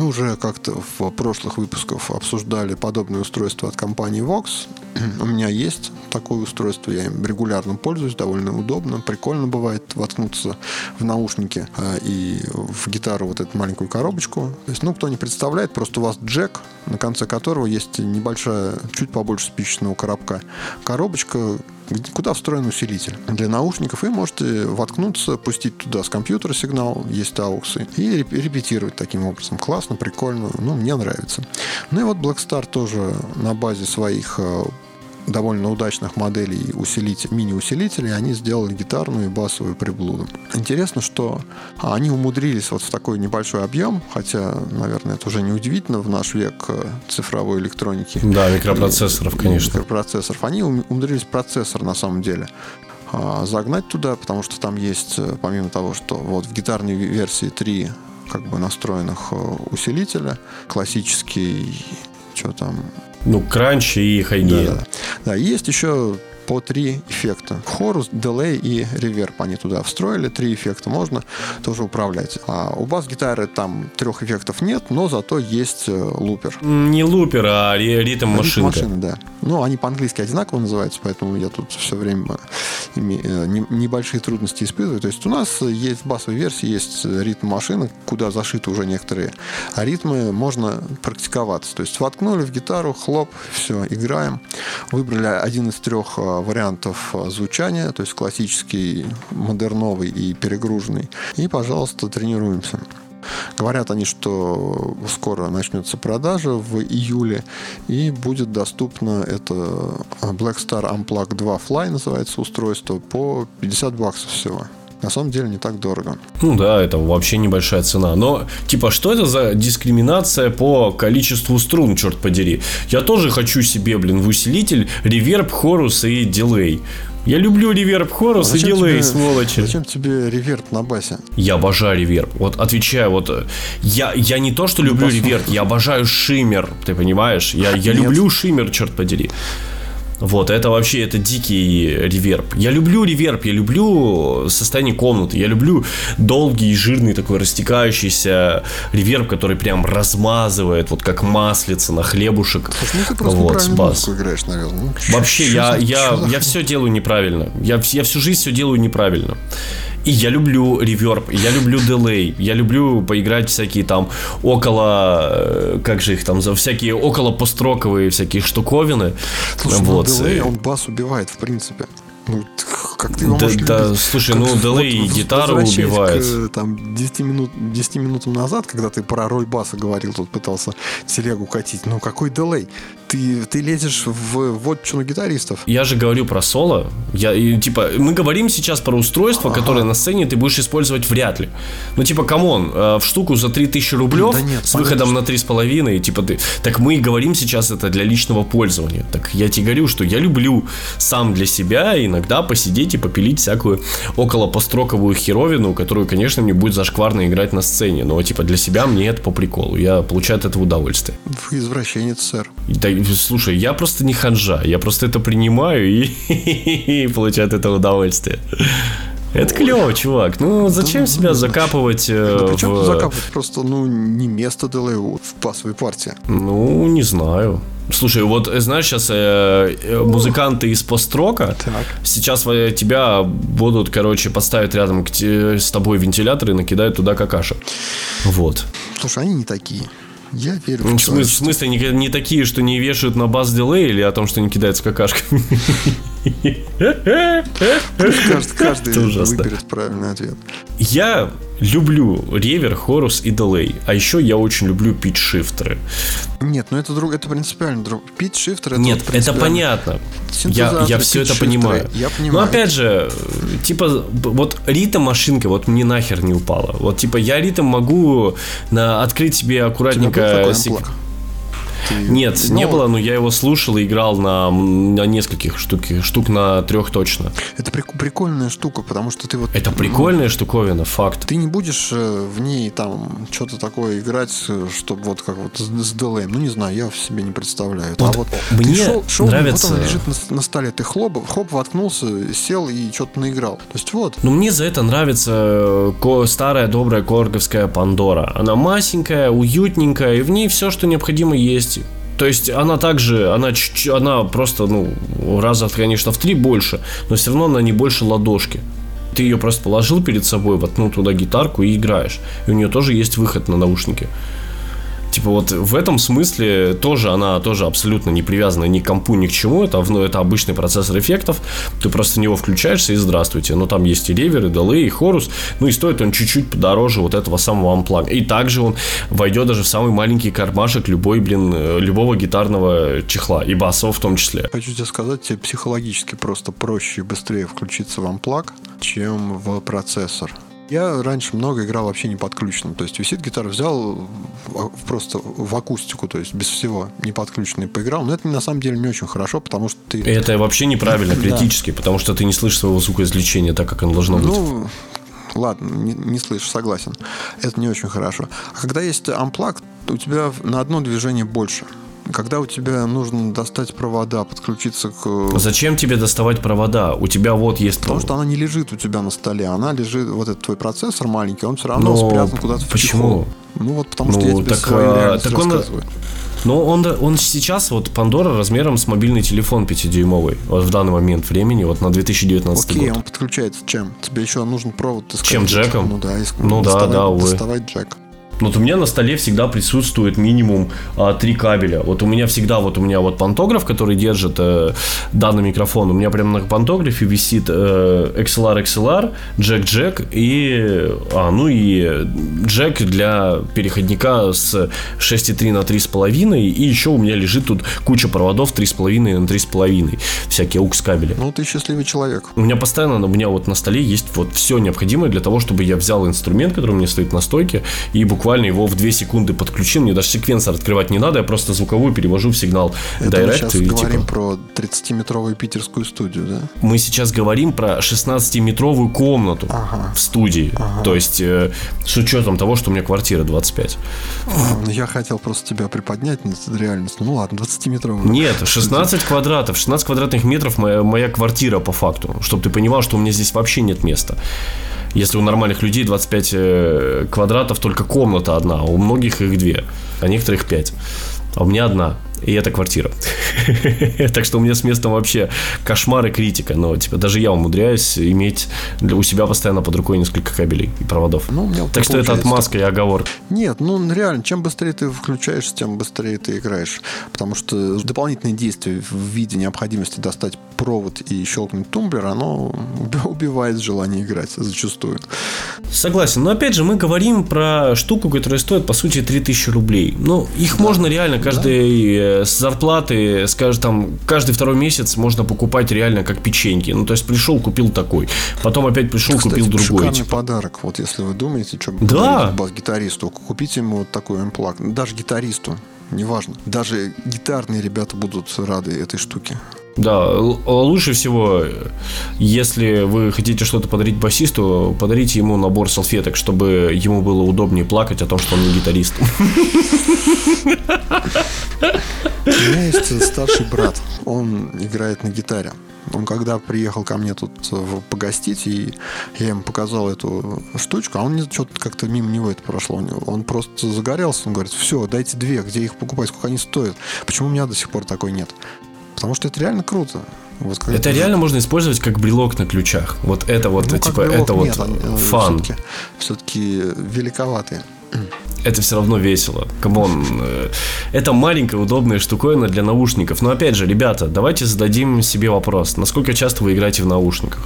Уже как-то в прошлых выпусках обсуждали подобное устройство от компании Vox. У меня есть такое устройство, я им регулярно пользуюсь, довольно удобно, прикольно бывает воткнуться в наушники а, и в гитару вот эту маленькую коробочку. То есть, ну, кто не представляет, просто у вас джек, на конце которого есть небольшая, чуть побольше спичечного коробка. Коробочка, куда встроен усилитель для наушников, и можете воткнуться, пустить туда с компьютера сигнал, есть ауксы, и репетировать таким образом. Классно, прикольно, ну, мне нравится. Ну и вот Blackstar тоже на базе своих э, довольно удачных моделей усилитель, мини-усилителей, они сделали гитарную и басовую приблуду. Интересно, что они умудрились вот в такой небольшой объем, хотя, наверное, это уже не удивительно в наш век э, цифровой электроники. Да, микропроцессоров, конечно. Микропроцессоров. Они умудрились процессор, на самом деле, а, загнать туда, потому что там есть, э, помимо того, что вот в гитарной версии 3 как бы настроенных э, усилителя, классический, что там, ну, кранч и хайгейн. Да, да. Да, есть еще по три эффекта. Хорус, дилей и реверб они туда встроили. Три эффекта можно тоже управлять. А у бас-гитары там трех эффектов нет, но зато есть э, лупер. Не лупер, а ритм машинка. Ритм машины, да. Ну, они по-английски одинаково называются, поэтому я тут все время э, небольшие трудности испытываю. То есть у нас есть в басовой версии есть ритм машины, куда зашиты уже некоторые а ритмы можно практиковаться. То есть воткнули в гитару, хлоп, все, играем. Выбрали один из трех э, вариантов звучания, то есть классический, модерновый и перегруженный. И, пожалуйста, тренируемся. Говорят они, что скоро начнется продажа в июле и будет доступно это Black Star Unplug 2 Fly называется устройство по 50 баксов всего. На самом деле не так дорого. Ну да, это вообще небольшая цена. Но, типа, что это за дискриминация по количеству струн, черт подери? Я тоже хочу себе, блин, в усилитель реверб, хорус и дилей. Я люблю реверб хорус а и дилей, тебе, сволочи. Зачем тебе реверб на басе? Я обожаю реверб. Вот отвечаю, вот я, я не то, что люблю реверб, я обожаю шиммер, ты понимаешь? Я, я люблю шиммер, черт подери. Вот, это вообще, это дикий реверб. Я люблю реверб, я люблю состояние комнаты, я люблю долгий, жирный такой растекающийся реверб, который прям размазывает, вот как маслица на хлебушек. Слушай, ну ты просто вот, неправильно бас. играешь, наверное. Ну, вообще, я, я, я все делаю неправильно. Я, я всю жизнь все делаю неправильно. И я люблю реверб, я люблю дилей, я люблю поиграть всякие там около, э, как же их там, за всякие около построковые всякие штуковины. Слушай, ну, вот. дилей, он бас убивает, в принципе. Ну, как ты его да, да, любить? слушай, как, ну Делей вот, гитару убивает. К, там, 10, минут, 10 минутам назад, когда ты про роль баса говорил, тут пытался телегу катить. Ну, какой Делей? Ты, ты лезешь в вотчину гитаристов. Я же говорю про соло. Я, и, типа, мы говорим сейчас про устройство, ага. которое на сцене ты будешь использовать вряд ли. Ну, типа, come on, э, в штуку за 3000 рублев да нет, с выходом на 3,5, типа, ты, так мы и говорим сейчас это для личного пользования. Так я тебе говорю, что я люблю сам для себя иногда посидеть и попилить всякую около построковую херовину, которую, конечно, мне будет зашкварно играть на сцене. Но, типа, для себя мне это по приколу. Я получаю от этого удовольствие. Вы извращенец, сэр. Да, слушай, я просто не ханжа. Я просто это принимаю и получаю от этого удовольствие. Это клево, чувак. Ну, зачем да, себя закапывать э, ну, причем в... закапывать? Просто, ну, не место ДЛУ в пасовой партии. Ну, не знаю. Слушай, вот э, знаешь, сейчас э, э, музыканты из построка так. сейчас э, тебя будут, короче, поставить рядом к, с тобой вентилятор и накидают туда какашек. Вот. Слушай, они не такие. Я верю в, в смысле, в смысле не, не такие, что не вешают на бас дилей или о том, что не кидаются какашками? Каждый, каждый выберет правильный ответ. Я люблю ревер, хорус и делей. А еще я очень люблю питч-шифтеры. Нет, ну это друг, это принципиально друг. Питч-шифтер это Нет, это понятно. Я, я все это понимаю. Я понимаю. Но опять же, типа, вот ритм машинка вот мне нахер не упала. Вот типа я ритм могу на, открыть себе аккуратненько. Ты... Нет, но... не было, но я его слушал и играл на, на нескольких штук, штук на трех точно. Это прик- прикольная штука, потому что ты вот... Это прикольная ну, штуковина, факт. Ты не будешь э, в ней там что-то такое играть, э, чтобы вот как вот с, с DLM. Ну, не знаю, я в себе не представляю. Вот а вот мне шел, шел, нравится... Вот он лежит на, на столе, ты хлоп, хоп, воткнулся, сел и что-то наиграл. То есть вот. Ну, мне за это нравится э, старая добрая корговская Пандора. Она масенькая, уютненькая, и в ней все, что необходимо есть то есть она также, она, она просто, ну, раза, конечно, в три больше, но все равно она не больше ладошки. Ты ее просто положил перед собой, воткнул туда гитарку и играешь. И у нее тоже есть выход на наушники. Типа вот в этом смысле тоже она тоже абсолютно не привязана ни к компу, ни к чему. Это, ну, это обычный процессор эффектов. Ты просто в него включаешься и здравствуйте. Но там есть и ревер, и delay, и хорус. Ну и стоит он чуть-чуть подороже вот этого самого амплага. И также он войдет даже в самый маленький кармашек любой, блин, э, любого гитарного чехла. И басового в том числе. Хочу тебе сказать, тебе психологически просто проще и быстрее включиться в амплаг, чем в процессор. Я раньше много играл вообще не подключенным. То есть висит гитара, взял просто в акустику, то есть без всего не подключенный поиграл. Но это на самом деле не очень хорошо, потому что ты... Это вообще неправильно, критически, да. потому что ты не слышишь своего звукоизвлечения так, как оно должно быть. Ну, ладно, не, не слышишь, согласен. Это не очень хорошо. А когда есть амплак, у тебя на одно движение больше когда у тебя нужно достать провода, подключиться к... Зачем тебе доставать провода? У тебя вот есть... Потому что она не лежит у тебя на столе, она лежит, вот этот твой процессор маленький, он все равно Но спрятан куда-то в Почему? Чехол. Ну вот потому ну, что я тебе так, а, так он, но он, он сейчас, вот Пандора размером с мобильный телефон 5-дюймовый. Вот в данный момент времени, вот на 2019 Окей, год. он подключается чем? Тебе еще нужен провод искать. Чем джеком? Ну да, иск... ну, да, да, увы. Доставать джек. Вот у меня на столе всегда присутствует минимум а, три кабеля. Вот у меня всегда, вот у меня вот пантограф, который держит э, данный микрофон. У меня прямо на пантографе висит э, XLR XLR, джек-джек и, а, ну и джек для переходника с 6,3 на 3,5. И еще у меня лежит тут куча проводов 3,5 на 3,5. Всякие AUX кабели. Ну, ты счастливый человек. У меня постоянно, у меня вот на столе есть вот все необходимое для того, чтобы я взял инструмент, который у меня стоит на стойке, и буквально его в 2 секунды подключил. Мне даже секвенсор открывать не надо, я просто звуковую перевожу в сигнал Это Direct. Мы сейчас и, говорим типа... про 30-метровую питерскую студию, да? Мы сейчас говорим про 16-метровую комнату ага. в студии. Ага. То есть, э, с учетом того, что у меня квартира 25. Ну, я хотел просто тебя приподнять над реальностью. Ну ладно, 20-метровую. Нет, 16 квадратов. 16 квадратных метров моя, моя квартира по факту. Чтобы ты понимал, что у меня здесь вообще нет места. Если у нормальных людей 25 э, квадратов только комната одна, а у многих их две, а некоторых 5. А у меня одна. И это квартира. так что у меня с местом вообще кошмар и критика. Но типа даже я умудряюсь иметь у себя постоянно под рукой несколько кабелей и проводов. Ну, у меня так что это отмазка и оговорка. Нет, ну реально, чем быстрее ты включаешь, тем быстрее ты играешь. Потому что дополнительные действия в виде необходимости достать провод и щелкнуть тумблер, оно убивает желание играть зачастую. Согласен. Но опять же, мы говорим про штуку, которая стоит, по сути, 3000 рублей. Ну, их да. можно реально каждый да с зарплаты, скажем, там, каждый второй месяц можно покупать реально как печеньки. Ну, то есть пришел, купил такой. Потом опять пришел, Кстати, купил другой. Типа. подарок. Вот если вы думаете, что да. бас-гитаристу, купите ему вот такой эмплак. Даже гитаристу, неважно. Даже гитарные ребята будут рады этой штуке. Да, лучше всего, если вы хотите что-то подарить басисту, подарите ему набор салфеток, чтобы ему было удобнее плакать о том, что он не гитарист. У меня есть старший брат, он играет на гитаре. Он когда приехал ко мне тут погостить, и я ему показал эту штучку, а он что-то как-то мимо него это прошло. Он просто загорелся, он говорит, все, дайте две, где их покупать, сколько они стоят. Почему у меня до сих пор такой нет? Потому что это реально круто. Вот это реально можно использовать как брелок на ключах. Вот это вот, ну, типа, это нет, вот э, fun. Все-таки, все-таки великоватые. Это все равно весело. Come on. Э, это маленькая удобная штуковина для наушников. Но опять же, ребята, давайте зададим себе вопрос. Насколько часто вы играете в наушниках?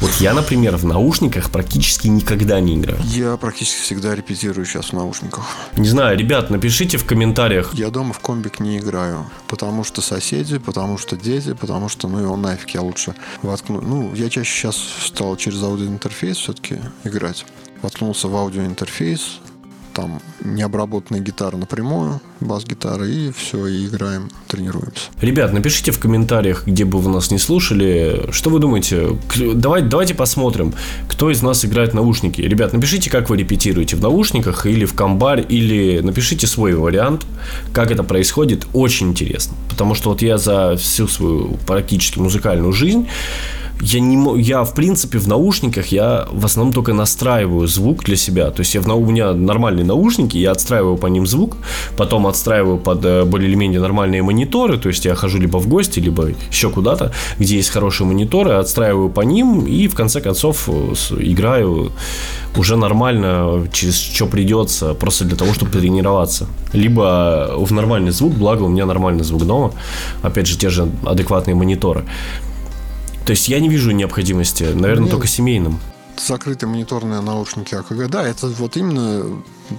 Вот я, например, в наушниках практически никогда не играю. Я практически всегда репетирую сейчас в наушниках. Не знаю, ребят, напишите в комментариях. Я дома в комбик не играю, потому что соседи, потому что дети, потому что, ну, его нафиг я лучше воткну. Ну, я чаще сейчас стал через аудиоинтерфейс все-таки играть. Воткнулся в аудиоинтерфейс, там необработанная гитара напрямую, бас-гитара, и все, и играем, тренируемся. Ребят, напишите в комментариях, где бы вы нас не слушали, что вы думаете. Давайте, давайте посмотрим, кто из нас играет в наушники. Ребят, напишите, как вы репетируете в наушниках или в комбар, или напишите свой вариант, как это происходит. Очень интересно. Потому что вот я за всю свою практически музыкальную жизнь я не я в принципе в наушниках я в основном только настраиваю звук для себя. То есть я в, у меня нормальные наушники, я отстраиваю по ним звук, потом отстраиваю под э, более или менее нормальные мониторы. То есть я хожу либо в гости, либо еще куда-то, где есть хорошие мониторы, отстраиваю по ним и в конце концов э, играю уже нормально, через что придется, просто для того, чтобы тренироваться. Либо в нормальный звук, благо у меня нормальный звук дома, опять же, те же адекватные мониторы. То есть я не вижу необходимости, наверное, Нет. только семейным. Закрытые мониторные наушники АКГ, да, это вот именно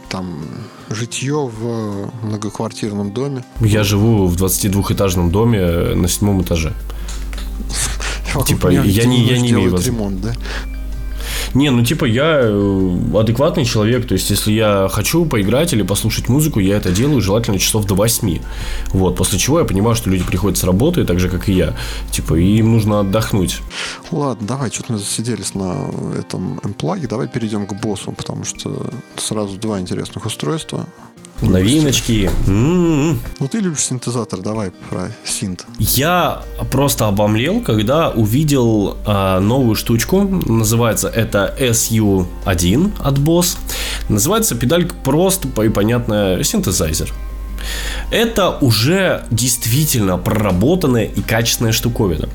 там житье в многоквартирном доме. Я живу в 22-этажном доме на седьмом этаже. Типа, я не, я не имею возможности. ремонт, да? Не, ну типа я э, адекватный человек, то есть если я хочу поиграть или послушать музыку, я это делаю желательно часов до 8. Вот, после чего я понимаю, что люди приходят с работы, так же, как и я. Типа, и им нужно отдохнуть. Ладно, давай, что-то мы засиделись на этом эмплаге, давай перейдем к боссу, потому что сразу два интересных устройства. Новиночки. М-м-м. Ну, ты любишь синтезатор, давай про синт. Я просто обомлел, когда увидел э, новую штучку. Называется это SU1 от Boss. Называется педалька просто и понятная синтезайзер. Это уже действительно проработанная и качественная штуковина.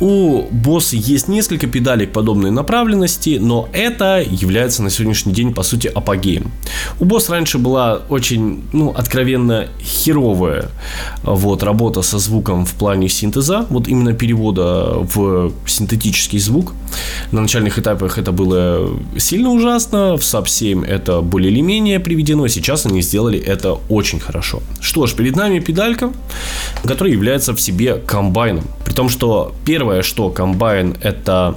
У босса есть несколько педалек подобной направленности, но это является на сегодняшний день, по сути, апогеем. У босса раньше была очень, ну, откровенно херовая вот, работа со звуком в плане синтеза, вот именно перевода в синтетический звук. На начальных этапах это было сильно ужасно, в SAP 7 это более или менее приведено, сейчас они сделали это очень хорошо. Что ж, перед нами педалька, которая является в себе комбайном. При том, что первое, что комбайн, это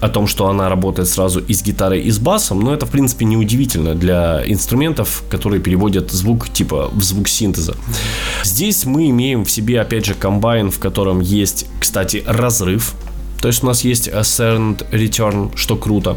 о том, что она работает сразу и с гитарой, и с басом, но это, в принципе, неудивительно для инструментов, которые переводят звук типа в звук синтеза. Здесь мы имеем в себе, опять же, комбайн, в котором есть, кстати, разрыв, то есть у нас есть Ascend Return, что круто.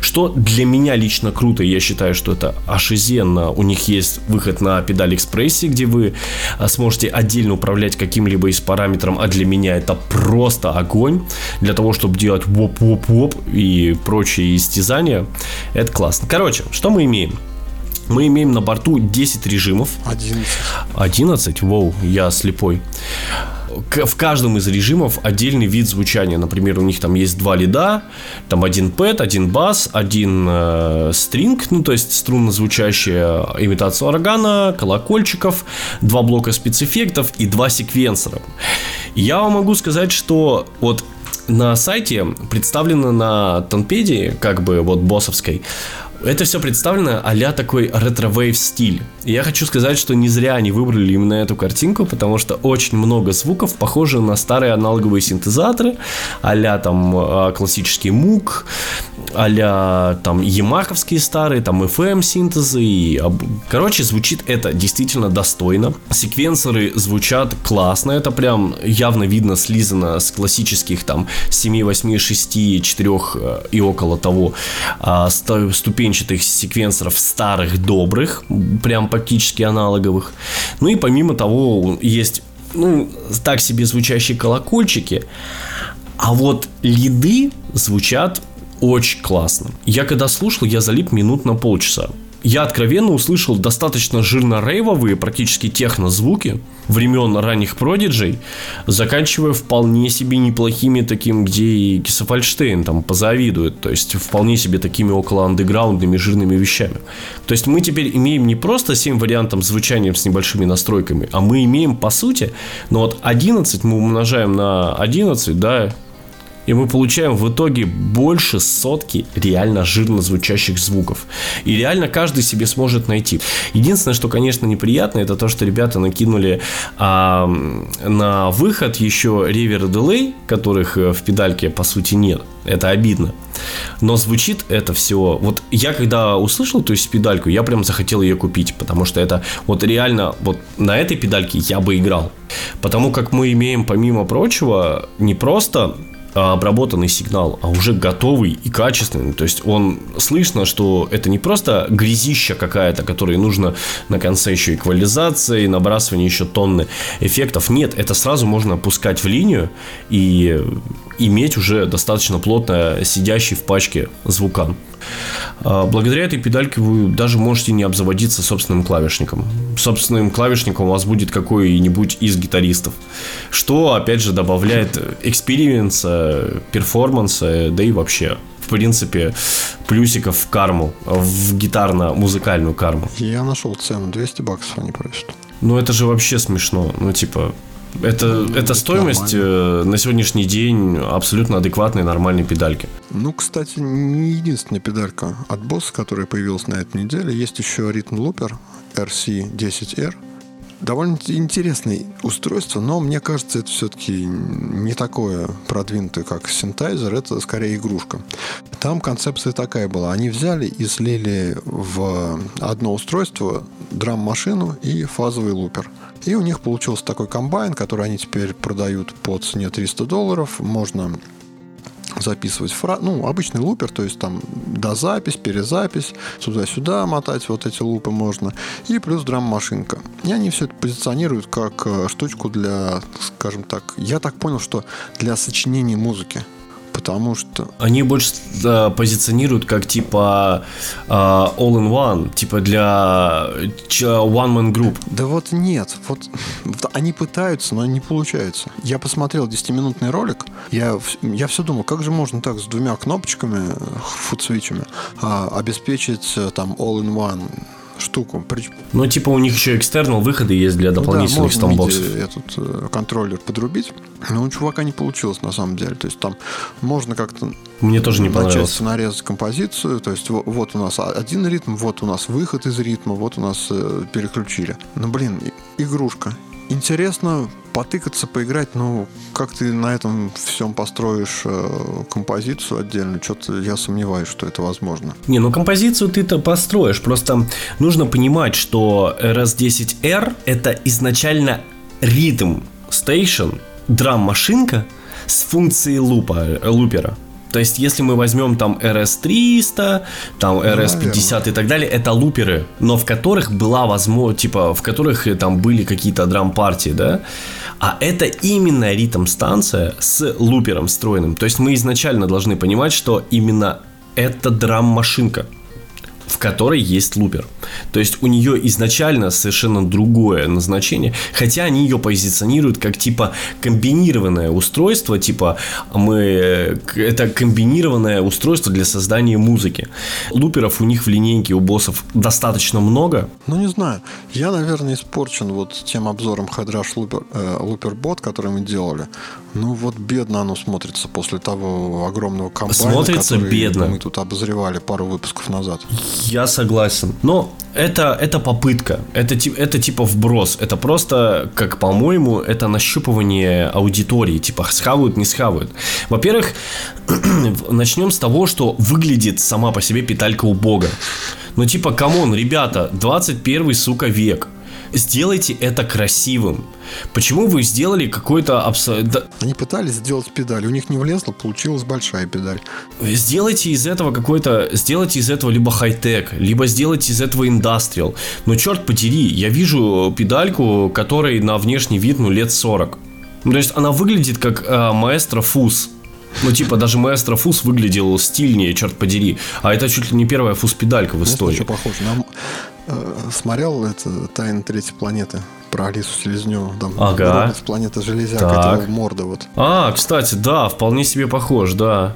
Что для меня лично круто, я считаю, что это ошизенно. У них есть выход на педаль экспрессии, где вы а, сможете отдельно управлять каким-либо из параметром, а для меня это просто огонь. Для того, чтобы делать воп-воп-воп и прочие истязания, это классно. Короче, что мы имеем? Мы имеем на борту 10 режимов. 11. 11? Воу, я слепой в каждом из режимов отдельный вид звучания. Например, у них там есть два лида, там один пэт, один бас, один э, стринг, ну то есть струнно звучащая имитация органа, колокольчиков, два блока спецэффектов и два секвенсора. Я вам могу сказать, что вот на сайте представлено на Tonepedia, как бы вот боссовской, это все представлено а такой retrowave стиль. И я хочу сказать, что не зря они выбрали именно эту картинку, потому что очень много звуков похожи на старые аналоговые синтезаторы, а там классический Moog, а там ямаховские старые, там FM синтезы. И, короче, звучит это действительно достойно. Секвенсоры звучат классно, это прям явно видно слизано с классических там 7, 8, 6, 4 и около того а, ступенчатых секвенсоров старых, добрых, прям практически аналоговых. Ну и помимо того, есть ну, так себе звучащие колокольчики, а вот лиды звучат очень классно. Я когда слушал, я залип минут на полчаса я откровенно услышал достаточно жирно-рейвовые, практически техно-звуки времен ранних продиджей, заканчивая вполне себе неплохими таким, где и Кисофальштейн там позавидует, то есть вполне себе такими около андеграундными жирными вещами. То есть мы теперь имеем не просто 7 вариантов звучания с небольшими настройками, а мы имеем по сути, но вот 11 мы умножаем на 11, да, и мы получаем в итоге больше сотки реально жирно звучащих звуков. И реально каждый себе сможет найти. Единственное, что, конечно, неприятно, это то, что ребята накинули а, на выход еще ревер и дилей, которых э, в педальке по сути нет. Это обидно. Но звучит это все. Вот я когда услышал то есть педальку, я прям захотел ее купить, потому что это вот реально вот на этой педальке я бы играл. Потому как мы имеем, помимо прочего, не просто обработанный сигнал, а уже готовый и качественный. То есть он слышно, что это не просто грязища какая-то, которой нужно на конце еще эквализации, набрасывание еще тонны эффектов. Нет, это сразу можно опускать в линию и иметь уже достаточно плотно сидящий в пачке звукан. А, благодаря этой педальке вы даже можете не обзаводиться собственным клавишником. Собственным клавишником у вас будет какой-нибудь из гитаристов. Что, опять же, добавляет experience а, перформанса, да и вообще в принципе, плюсиков в карму, в гитарно-музыкальную карму. Я нашел цену, 200 баксов они просят. Ну, это же вообще смешно. Ну, типа, это, ну, это стоимость нормально. Э, на сегодняшний день абсолютно адекватной нормальной педальки. Ну, кстати, не единственная педалька от Boss, которая появилась на этой неделе. Есть еще Rhythm Looper RC10R. Довольно интересное устройство, но мне кажется, это все-таки не такое продвинутое, как синтайзер, это скорее игрушка. Там концепция такая была. Они взяли и слили в одно устройство драм-машину и фазовый лупер. И у них получился такой комбайн, который они теперь продают по цене 300 долларов. Можно записывать фразы, ну, обычный лупер, то есть там дозапись, перезапись, сюда-сюда мотать вот эти лупы можно, и плюс драм-машинка. И они все это позиционируют как э, штучку для, скажем так, я так понял, что для сочинения музыки Потому что... Они больше э, позиционируют как типа э, all-in-one, типа для one-man group. Да вот нет. Вот, вот они пытаются, но не получается. Я посмотрел 10-минутный ролик, я, я все думал, как же можно так с двумя кнопочками, футсвичами, а, обеспечить э, там all-in-one штуку. Ну, типа у них еще экстернал выходы есть для дополнительных ну, да, можно этот э, контроллер подрубить. Но у чувака не получилось на самом деле. То есть там можно как-то мне тоже не понравилось. нарезать композицию. То есть вот у нас один ритм, вот у нас выход из ритма, вот у нас э, переключили. Ну, блин, игрушка. Интересно потыкаться, поиграть, ну, как ты на этом всем построишь э, композицию отдельно, что-то я сомневаюсь, что это возможно. Не, ну композицию ты-то построишь, просто нужно понимать, что RS10R это изначально ритм стейшн, драм-машинка с функцией лупа, э, лупера. То есть, если мы возьмем там RS300, там RS50 ну, и так далее, это луперы, но в которых была возможность, типа, в которых э, там были какие-то драм-партии, да? А это именно ритм-станция с лупером встроенным. То есть, мы изначально должны понимать, что именно это драм-машинка в которой есть лупер. То есть у нее изначально совершенно другое назначение, хотя они ее позиционируют как типа комбинированное устройство, типа мы это комбинированное устройство для создания музыки. Луперов у них в линейке у боссов достаточно много. Ну не знаю, я наверное испорчен вот тем обзором Хайдраш Лупер, э, Лупер Бот, который мы делали. Ну вот бедно оно смотрится после того огромного комбайна, смотрится который бедно. мы тут обозревали пару выпусков назад. Я согласен. Но это, это попытка. Это, это типа вброс. Это просто, как по-моему, это нащупывание аудитории. Типа схавают, не схавают. Во-первых, начнем с того, что выглядит сама по себе педалька у бога. Ну типа, come on, ребята, 21 сука век сделайте это красивым. Почему вы сделали какой-то абсолютно... Они пытались сделать педаль, у них не влезло, получилась большая педаль. Сделайте из этого какой-то... Сделайте из этого либо хай-тек, либо сделайте из этого индастриал. Но черт подери, я вижу педальку, которой на внешний вид, ну, лет 40. Ну, то есть она выглядит как э, Maestro Fuzz. Ну, типа, даже Maestro Fuzz выглядел стильнее, черт подери. А это чуть ли не первая fuzz -педалька в истории. Знаешь, похоже? На, смотрел это «Тайны третьей планеты» про Алису Селезневу. Там ага. планета Железяка, так. это морда вот. А, кстати, да, вполне себе похож, да.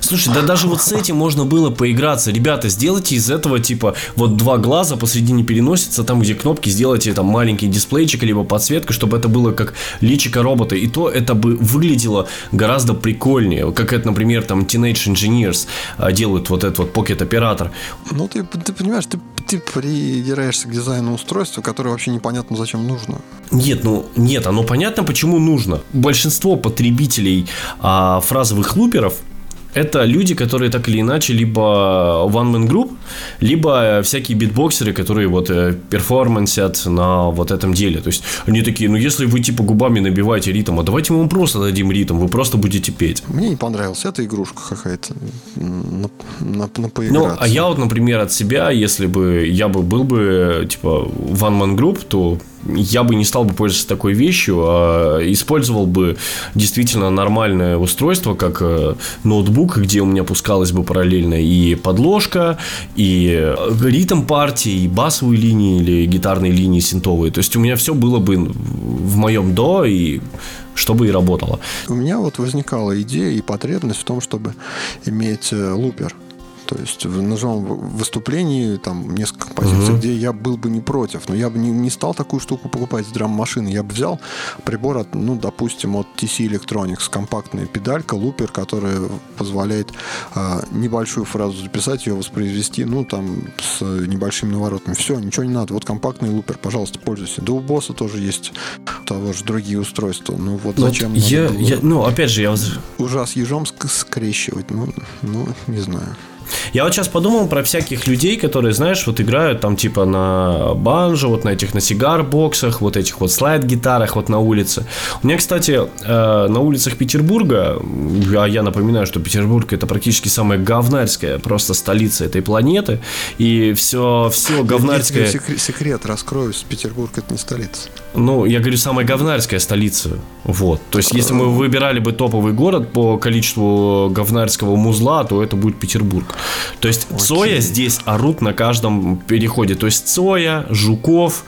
Слушай, да даже вот с этим можно было поиграться. Ребята, сделайте из этого типа вот два глаза посредине переносится, там где кнопки, сделайте там маленький дисплейчик, либо подсветка, чтобы это было как личико робота. И то это бы выглядело гораздо прикольнее. Как это, например, там Teenage Engineers а, делают вот этот вот Pocket оператор. Ну, ты, ты понимаешь, ты, ты придираешься к дизайну устройства, которое вообще непонятно зачем нужно. Нет, ну нет, оно понятно, почему нужно. Большинство потребителей а, фразовых луперов это люди, которые так или иначе либо one-man group, либо всякие битбоксеры, которые вот э, перформансят на вот этом деле. То есть они такие, ну если вы типа губами набиваете ритм, а давайте мы вам просто дадим ритм, вы просто будете петь. Мне не понравилась эта игрушка какая-то на, на, на Ну, а я вот, например, от себя, если бы я бы был бы типа one-man group, то я бы не стал бы пользоваться такой вещью, а использовал бы действительно нормальное устройство, как э, ноутбук, где у меня пускалась бы параллельно и подложка, и ритм партии, и басовые линии или гитарные линии синтовые. То есть у меня все было бы в моем до и чтобы и работало. У меня вот возникала идея и потребность в том, чтобы иметь э, лупер. То есть на живом выступлении там несколько композиций, угу. где я был бы не против, но я бы не, не стал такую штуку покупать с драм-машины. Я бы взял прибор от, ну, допустим, от TC Electronics, компактная педалька, лупер, которая позволяет а, небольшую фразу записать, ее воспроизвести, ну, там, с небольшими наворотами. Все, ничего не надо. Вот компактный лупер, пожалуйста, пользуйся. Да у босса тоже есть того же другие устройства. Ну, вот ну, зачем? Я, я, ну, опять же, я... Ужас ежом скрещивать, ну, ну, не знаю. Я вот сейчас подумал про всяких людей, которые, знаешь, вот играют там типа на банджо, вот на этих на сигар-боксах, вот этих вот слайд-гитарах вот на улице. У меня, кстати, э, на улицах Петербурга, а я напоминаю, что Петербург это практически самая говнарская просто столица этой планеты, и все, все говнарское... Я секрет раскроюсь, Петербург это не столица. Ну, я говорю, самая говнарская столица. Вот. То есть, если мы выбирали бы топовый город по количеству говнарского музла, то это будет Петербург. То есть, Окей. Цоя здесь орут на каждом переходе. То есть, Цоя, Жуков,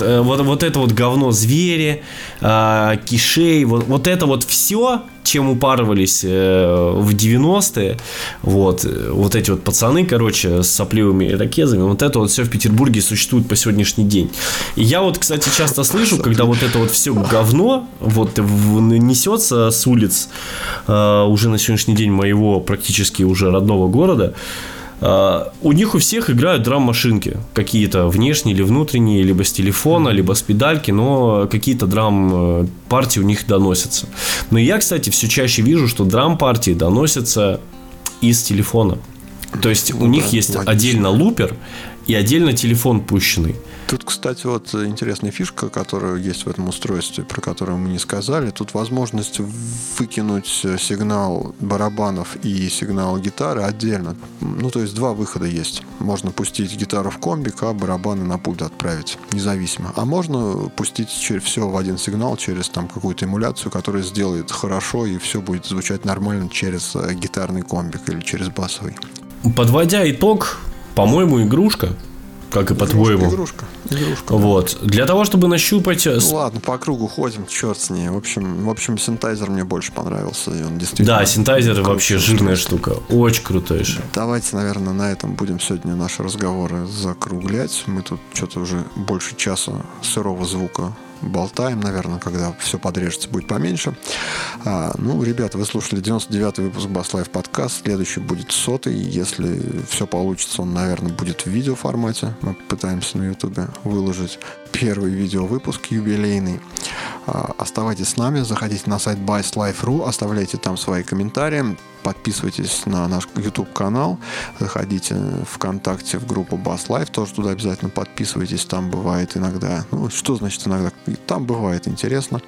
э, вот, вот это вот говно звери, э, кишей, вот, вот это вот все чем упарывались э, в 90-е, вот, вот эти вот пацаны, короче, с сопливыми ирокезами, вот это вот все в Петербурге существует по сегодняшний день. И я вот, кстати, часто слышу, когда вот это вот все говно вот несется с улиц э, уже на сегодняшний день моего практически уже родного города, у них у всех играют драм-машинки. Какие-то внешние или внутренние, либо с телефона, либо с педальки, но какие-то драм-партии у них доносятся. Но я, кстати, все чаще вижу, что драм-партии доносятся из телефона. То есть ну, у них есть логично. отдельно лупер и отдельно телефон пущенный. Тут, кстати, вот интересная фишка, которая есть в этом устройстве, про которую мы не сказали. Тут возможность выкинуть сигнал барабанов и сигнал гитары отдельно. Ну, то есть два выхода есть. Можно пустить гитару в комбик, а барабаны на пульт отправить, независимо. А можно пустить все в один сигнал через там какую-то эмуляцию, которая сделает хорошо и все будет звучать нормально через э, гитарный комбик или через басовый. Подводя итог, по-моему, игрушка как и по-твоему. Игрушка, игрушка. Вот. Да. Для того, чтобы нащупать... Ну, ладно, по кругу ходим, черт с ней. В общем, в общем, синтайзер мне больше понравился. И он действительно... Да, синтайзер вообще жирная штука. Очень крутая. Давайте, наверное, на этом будем сегодня наши разговоры закруглять. Мы тут что-то уже больше часа сырого звука болтаем, наверное, когда все подрежется, будет поменьше. А, ну, ребята, вы слушали 99-й выпуск Bass Life подкаст. Следующий будет сотый. Если все получится, он, наверное, будет в видеоформате. Мы пытаемся на ютубе выложить первый видеовыпуск юбилейный. А, оставайтесь с нами, заходите на сайт BassLife.ru, оставляйте там свои комментарии, подписывайтесь на наш YouTube канал, заходите ВКонтакте в группу Bass Life, тоже туда обязательно подписывайтесь, там бывает иногда, ну что значит иногда, там бывает интересно.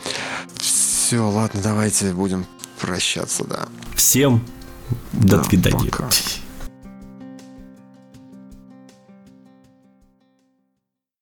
Все, ладно, давайте будем прощаться, да. Всем до свидания. Пока.